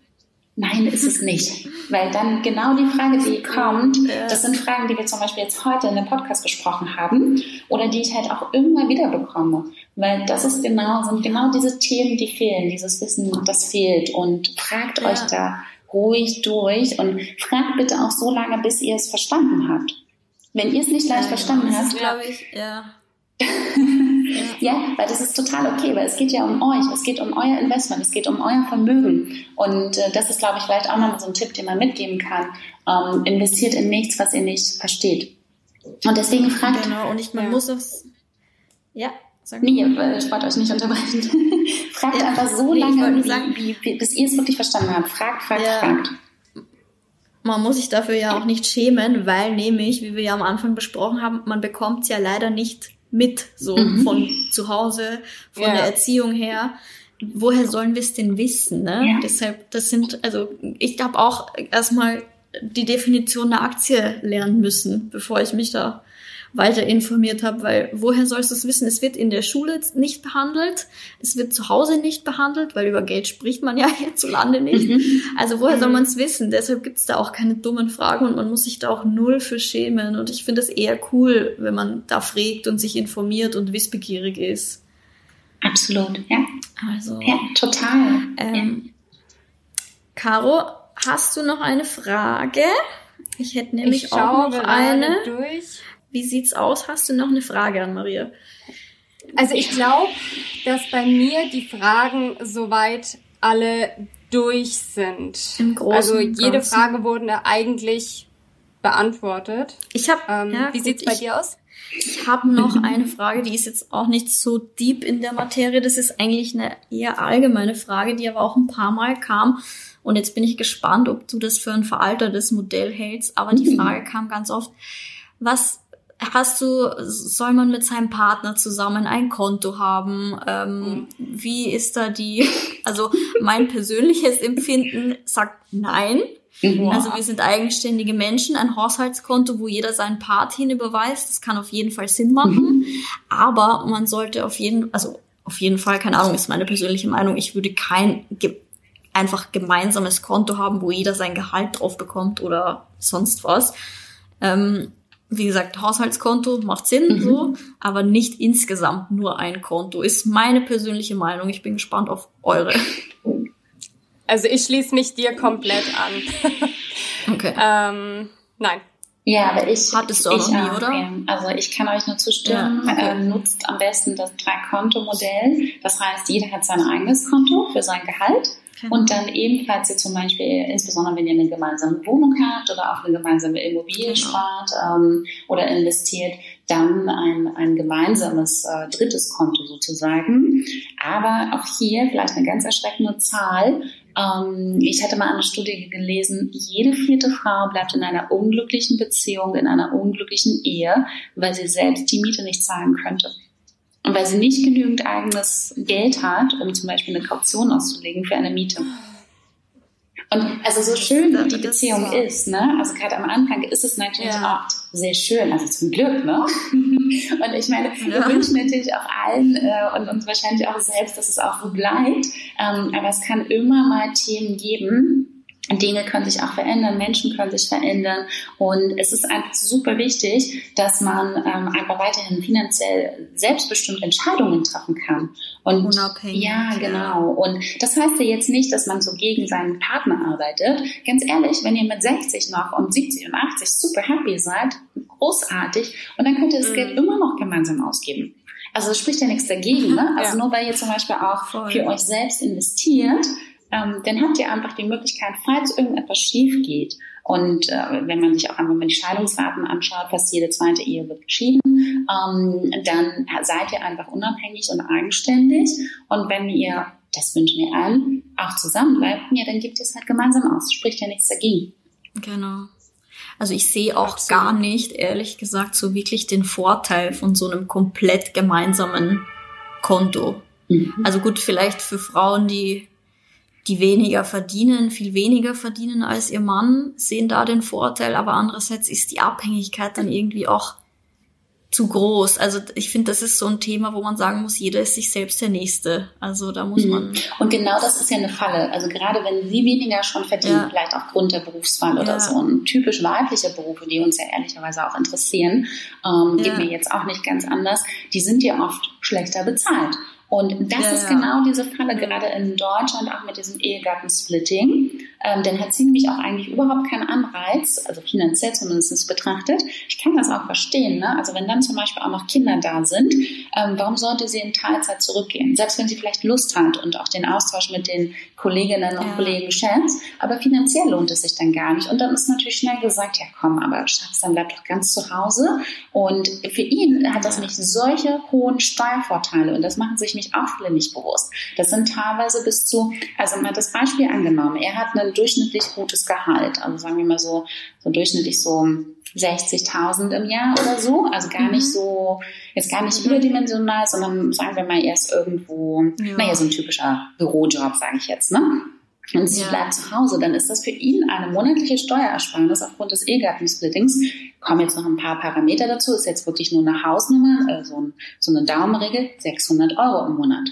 Nein, ist es nicht. Weil dann genau die Frage, die kommt, das sind Fragen, die wir zum Beispiel jetzt heute in dem Podcast besprochen haben oder die ich halt auch immer wieder bekomme. Weil das ist genau, sind genau diese Themen, die fehlen, dieses Wissen, das fehlt. Und fragt ja. euch da ruhig durch und fragt bitte auch so lange, bis ihr es verstanden habt. Wenn ihr es nicht gleich ja, verstanden habt, glaube ich, ja. [LAUGHS] ja, weil das ist total okay, weil es geht ja um euch, es geht um euer Investment, es geht um euer Vermögen. Und äh, das ist, glaube ich, vielleicht auch nochmal so ein Tipp, den man mitgeben kann. Ähm, investiert in nichts, was ihr nicht versteht. Und deswegen fragt. Genau, und ich, man ja. muss es. Ja, sag Nee, ich wollte euch nicht unterbrechen. [LAUGHS] fragt ja, einfach so nee, lange, sagen, wie, wie, bis ihr es wirklich verstanden habt. Fragt, fragt, ja. fragt. Man muss sich dafür ja auch nicht schämen, weil nämlich, wie wir ja am Anfang besprochen haben, man bekommt es ja leider nicht mit, so mhm. von zu Hause, von ja. der Erziehung her. woher sollen wir es denn wissen? Ne? Ja. Deshalb, das sind, also ich habe auch erstmal die Definition der Aktie lernen müssen, bevor ich mich da weiter informiert habe, weil woher sollst du es wissen? Es wird in der Schule nicht behandelt, es wird zu Hause nicht behandelt, weil über Geld spricht man ja [LAUGHS] hierzulande nicht. Mhm. Also woher soll mhm. man es wissen? Deshalb gibt es da auch keine dummen Fragen und man muss sich da auch null für schämen. Und ich finde es eher cool, wenn man da fragt und sich informiert und wissbegierig ist. Absolut, ja. Also. Ja, total. Ähm, ja. Caro, hast du noch eine Frage? Ich hätte nämlich ich auch noch eine. Durch. Wie sieht's aus? Hast du noch eine Frage an Maria? Also ich glaube, dass bei mir die Fragen soweit alle durch sind. Im Großen also jede Ganzen. Frage wurde eigentlich beantwortet. Ich habe. Ähm, ja, wie gut, sieht's bei ich, dir aus? Ich habe noch eine Frage, die ist jetzt auch nicht so deep in der Materie. Das ist eigentlich eine eher allgemeine Frage, die aber auch ein paar Mal kam. Und jetzt bin ich gespannt, ob du das für ein veraltertes Modell hältst. Aber die mhm. Frage kam ganz oft, was hast du, soll man mit seinem Partner zusammen ein Konto haben? Ähm, mhm. Wie ist da die, [LAUGHS] also mein persönliches Empfinden sagt nein. Mhm. Also wir sind eigenständige Menschen. Ein Haushaltskonto, wo jeder seinen Part hinüberweist, das kann auf jeden Fall Sinn machen. Mhm. Aber man sollte auf jeden, also auf jeden Fall, keine Ahnung, ist meine persönliche Meinung, ich würde kein ge einfach gemeinsames Konto haben, wo jeder sein Gehalt drauf bekommt oder sonst was. Ähm, wie gesagt, Haushaltskonto macht Sinn, mhm. so, aber nicht insgesamt nur ein Konto, ist meine persönliche Meinung. Ich bin gespannt auf eure. Also ich schließe mich dir komplett an. [LAUGHS] okay. ähm, nein. Ja, aber ich. Hattest du auch noch nie, oder? Ja. Also ich kann euch nur zustimmen. Ja, okay. äh, nutzt am besten das Drei-Konto-Modell. Das heißt, jeder hat sein eigenes Konto für sein Gehalt. Genau. Und dann ebenfalls ihr zum Beispiel, insbesondere wenn ihr eine gemeinsame Wohnung habt oder auch eine gemeinsame Immobilie genau. spart ähm, oder investiert, dann ein, ein gemeinsames äh, drittes Konto sozusagen. Aber auch hier vielleicht eine ganz erschreckende Zahl. Ähm, ich hatte mal eine Studie gelesen, jede vierte Frau bleibt in einer unglücklichen Beziehung, in einer unglücklichen Ehe, weil sie selbst die Miete nicht zahlen könnte. Und weil sie nicht genügend eigenes Geld hat, um zum Beispiel eine Kaution auszulegen für eine Miete. Und also so schön die Beziehung so. ist, ne? Also gerade am Anfang ist es natürlich ja. oft sehr schön, also zum Glück, ne? [LAUGHS] und ich meine, ja. wir wünschen natürlich auch allen äh, und uns wahrscheinlich auch selbst, dass es auch so bleibt. Ähm, aber es kann immer mal Themen geben, Dinge können sich auch verändern, Menschen können sich verändern und es ist einfach super wichtig, dass man ähm, einfach weiterhin finanziell selbstbestimmt Entscheidungen treffen kann. Und Unabhängig. Ja, genau. Und das heißt ja jetzt nicht, dass man so gegen seinen Partner arbeitet. Ganz ehrlich, wenn ihr mit 60 noch und 70 und 80 super happy seid, großartig und dann könnt ihr das mhm. Geld immer noch gemeinsam ausgeben. Also es spricht ja nichts dagegen. Ne? [LAUGHS] Also ja. nur weil ihr zum Beispiel auch Voll. für euch selbst investiert, ähm, dann habt ihr einfach die Möglichkeit, falls irgendetwas schief geht, und äh, wenn man sich auch einmal die Scheidungsraten anschaut, fast jede zweite Ehe wird geschieden, ähm, dann seid ihr einfach unabhängig und eigenständig. Und wenn ihr, das wünschen wir allen, auch zusammen bleibt, ja, dann gibt ihr es halt gemeinsam aus. Spricht ja nichts dagegen. Genau. Also ich sehe auch Absolut. gar nicht, ehrlich gesagt, so wirklich den Vorteil von so einem komplett gemeinsamen Konto. Mhm. Also gut, vielleicht für Frauen, die die weniger verdienen, viel weniger verdienen als ihr Mann, sehen da den Vorteil, aber andererseits ist die Abhängigkeit dann irgendwie auch zu groß. Also ich finde, das ist so ein Thema, wo man sagen muss, jeder ist sich selbst der Nächste. Also da muss mhm. man. Und genau das ist ja eine Falle. Also gerade wenn sie weniger schon verdienen, ja. vielleicht aufgrund der Berufswahl oder ja. so, und typisch weibliche Berufe, die uns ja ehrlicherweise auch interessieren, ähm, ja. geht mir jetzt auch nicht ganz anders, die sind ja oft schlechter bezahlt. Und das ja, ist genau diese Falle, gerade in Deutschland, auch mit diesem Ehegattensplitting. Ähm, denn hat sie nämlich auch eigentlich überhaupt keinen Anreiz, also finanziell zumindest betrachtet. Ich kann das auch verstehen. Ne? Also wenn dann zum Beispiel auch noch Kinder da sind, ähm, warum sollte sie in Teilzeit zurückgehen? Selbst wenn sie vielleicht Lust hat und auch den Austausch mit den Kolleginnen und ja. Kollegen schätzt, aber finanziell lohnt es sich dann gar nicht. Und dann ist natürlich schnell gesagt, ja komm, aber Schatz, dann bleib doch ganz zu Hause. Und für ihn hat das nicht solche hohen Steuervorteile und das machen sich mich auch viele nicht bewusst. Das sind teilweise bis zu, also mal das Beispiel angenommen, er hat einen durchschnittlich gutes Gehalt, also sagen wir mal so, so durchschnittlich so 60.000 im Jahr oder so. Also gar nicht mhm. so, jetzt gar nicht mhm. überdimensional, sondern sagen wir mal erst irgendwo, ja. naja, so ein typischer Bürojob, sage ich jetzt, ne? Und sie ja. bleibt zu Hause, dann ist das für ihn eine monatliche Steuerersparnis aufgrund des Ehegattensplittings. Kommen jetzt noch ein paar Parameter dazu, ist jetzt wirklich nur eine Hausnummer, so, ein, so eine Daumenregel, 600 Euro im Monat.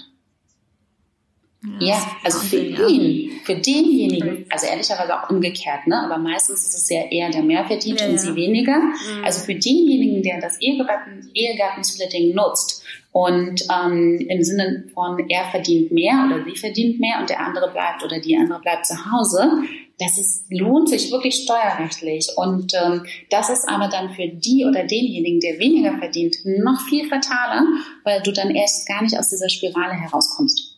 Ja, ja also für ihn, für denjenigen, also ehrlicherweise auch umgekehrt, ne? aber meistens ist es ja eher der mehr verdient ja, und sie weniger. Mhm. Also für denjenigen, der das Ehegatten, Ehegattensplitting nutzt und ähm, im Sinne von er verdient mehr oder sie verdient mehr und der andere bleibt oder die andere bleibt zu Hause, das ist, lohnt sich wirklich steuerrechtlich. Und ähm, das ist aber dann für die oder denjenigen, der weniger verdient, noch viel fataler, weil du dann erst gar nicht aus dieser Spirale herauskommst.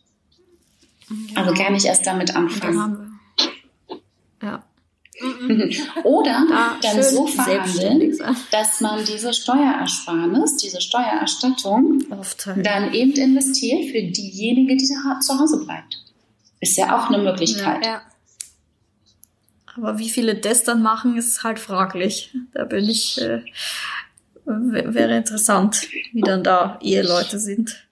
Also gar nicht erst damit anfangen. Ja. Oder da dann so verhandeln, dass man diese Steuerersparnis, diese Steuererstattung Aufteilen. dann eben investiert für diejenige, die zu Hause bleibt. Ist ja auch eine Möglichkeit. Ja, ja. Aber wie viele das dann machen, ist halt fraglich. Da bin ich, äh, wäre interessant, wie dann da Eheleute sind.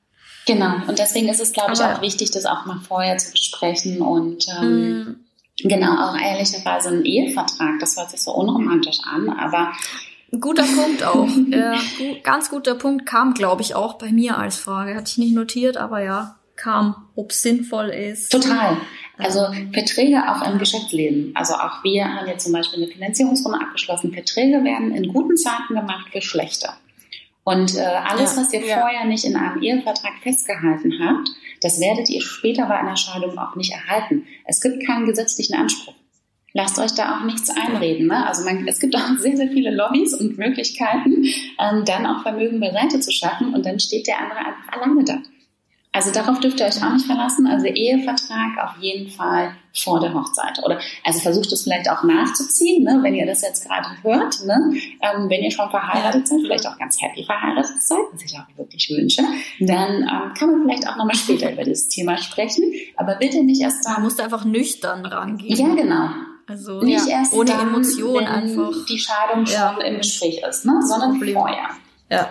Genau, und deswegen ist es, glaube ich, auch wichtig, das auch mal vorher zu besprechen und ähm, mm. genau, auch ehrlicherweise ein Ehevertrag, das hört sich so unromantisch an, aber Guter Punkt auch. [LAUGHS] ja, ganz guter Punkt kam, glaube ich, auch bei mir als Frage. Hatte ich nicht notiert, aber ja, kam, ob es sinnvoll ist. Total. Also ähm, Verträge auch im Geschäftsleben. Also auch wir haben jetzt zum Beispiel eine Finanzierungsrunde abgeschlossen. Verträge werden in guten Zeiten gemacht für schlechte. Und äh, alles, ja, was ihr ja. vorher nicht in einem Ehevertrag festgehalten habt, das werdet ihr später bei einer Scheidung auch nicht erhalten. Es gibt keinen gesetzlichen Anspruch. Lasst euch da auch nichts einreden. Ne? Also man, es gibt auch sehr, sehr viele Lobbys und Möglichkeiten, ähm, dann auch Vermögen beiseite zu schaffen und dann steht der andere einfach alleine da. Also darauf dürft ihr euch auch nicht verlassen. Also Ehevertrag auf jeden Fall vor der Hochzeit. Oder also versucht es vielleicht auch nachzuziehen, ne, wenn ihr das jetzt gerade hört. Ne, ähm, wenn ihr schon verheiratet seid, vielleicht auch ganz happy verheiratet seid, was ich auch wirklich wünsche, dann ähm, kann man vielleicht auch nochmal später über das Thema sprechen. Aber bitte nicht erst dann. Man muss einfach nüchtern rangehen. Ja, genau. Also nicht ja, erst ohne dann, Emotion einfach. Die Scheidung schon ja. im Gespräch ist, ne, sondern vorher. Ja.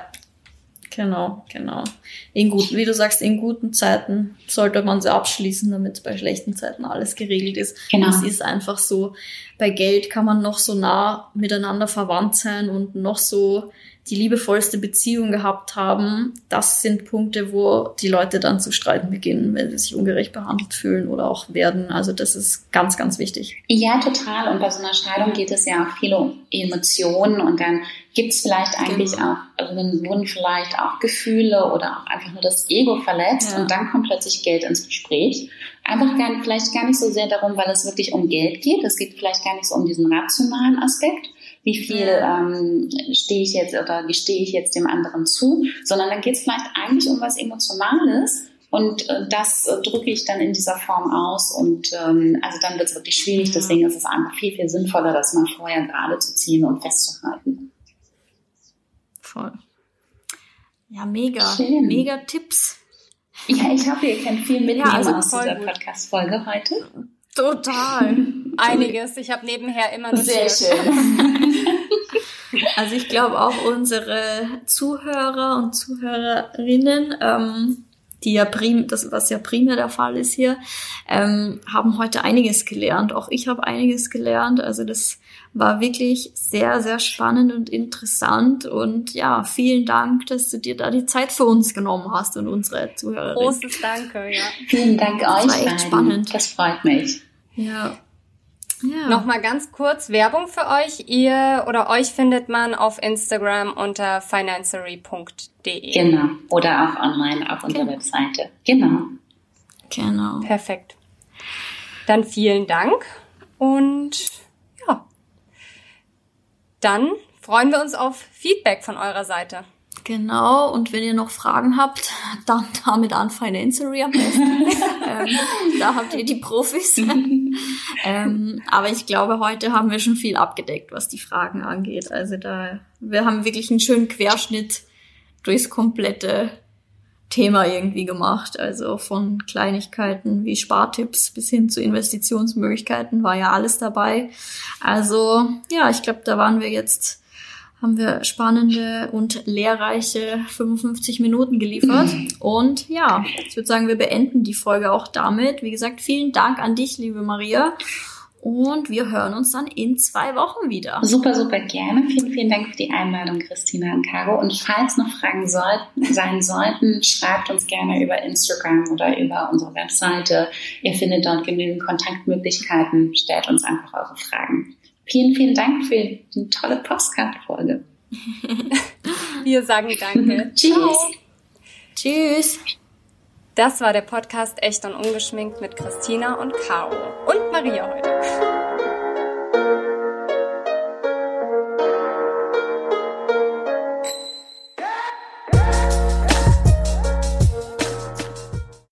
Genau, genau. In guten, wie du sagst, in guten Zeiten sollte man sie abschließen, damit bei schlechten Zeiten alles geregelt ist. Genau. Es ist einfach so, bei Geld kann man noch so nah miteinander verwandt sein und noch so die liebevollste Beziehung gehabt haben, das sind Punkte, wo die Leute dann zu streiten beginnen, wenn sie sich ungerecht behandelt fühlen oder auch werden. Also das ist ganz, ganz wichtig. Ja, total. Und bei so einer Scheidung geht es ja auch viel um Emotionen und dann gibt es vielleicht eigentlich genau. auch, also dann wurden vielleicht auch Gefühle oder auch einfach nur das Ego verletzt ja. und dann kommt plötzlich Geld ins Gespräch. Einfach gar, vielleicht gar nicht so sehr darum, weil es wirklich um Geld geht. Es geht vielleicht gar nicht so um diesen rationalen Aspekt, wie viel ähm, stehe ich jetzt oder gestehe ich jetzt dem anderen zu, sondern dann geht es vielleicht eigentlich um was Emotionales und äh, das äh, drücke ich dann in dieser Form aus und ähm, also dann wird es wirklich schwierig. Deswegen ist es einfach viel, viel sinnvoller, das mal vorher gerade zu ziehen und festzuhalten. Voll. Ja, mega. Schön. Mega Tipps. Ja, ich hoffe, ihr könnt viel mitnehmen ja, also aus dieser Podcast-Folge heute. Total. Einiges. Ich habe nebenher immer noch Sehr schön. [LAUGHS] Also ich glaube auch unsere Zuhörer und Zuhörerinnen, ähm, die ja prim, das was ja primär der Fall ist hier, ähm, haben heute einiges gelernt. Auch ich habe einiges gelernt. Also das war wirklich sehr, sehr spannend und interessant. Und ja, vielen Dank, dass du dir da die Zeit für uns genommen hast und unsere Zuhörer. Großes Danke, ja. Vielen Dank das euch. Das war echt spannend. Das freut mich. Ja. Ja. Nochmal ganz kurz Werbung für euch. Ihr oder euch findet man auf Instagram unter financery.de. Genau. Oder auch online auf unserer genau. Webseite. Genau. Genau. Perfekt. Dann vielen Dank und ja. Dann freuen wir uns auf Feedback von eurer Seite. Genau, und wenn ihr noch Fragen habt, dann [LAUGHS] damit an Financery am besten. [LAUGHS] ähm, da habt ihr die Profis. [LAUGHS] [LAUGHS] ähm, aber ich glaube, heute haben wir schon viel abgedeckt, was die Fragen angeht. Also da, wir haben wirklich einen schönen Querschnitt durchs komplette Thema irgendwie gemacht. Also von Kleinigkeiten wie Spartipps bis hin zu Investitionsmöglichkeiten war ja alles dabei. Also ja, ich glaube, da waren wir jetzt haben wir spannende und lehrreiche 55 Minuten geliefert. Und ja, ich würde sagen, wir beenden die Folge auch damit. Wie gesagt, vielen Dank an dich, liebe Maria. Und wir hören uns dann in zwei Wochen wieder. Super, super gerne. Vielen, vielen Dank für die Einladung, Christina und Caro. Und falls noch Fragen sollten, sein sollten, schreibt uns gerne über Instagram oder über unsere Webseite. Ihr findet dort genügend Kontaktmöglichkeiten. Stellt uns einfach eure Fragen. Vielen, vielen Dank für eine tolle Postcard-Folge. [LAUGHS] Wir sagen danke. [LAUGHS] Tschüss. Tschüss. Das war der Podcast Echt und Ungeschminkt mit Christina und Caro und Maria heute.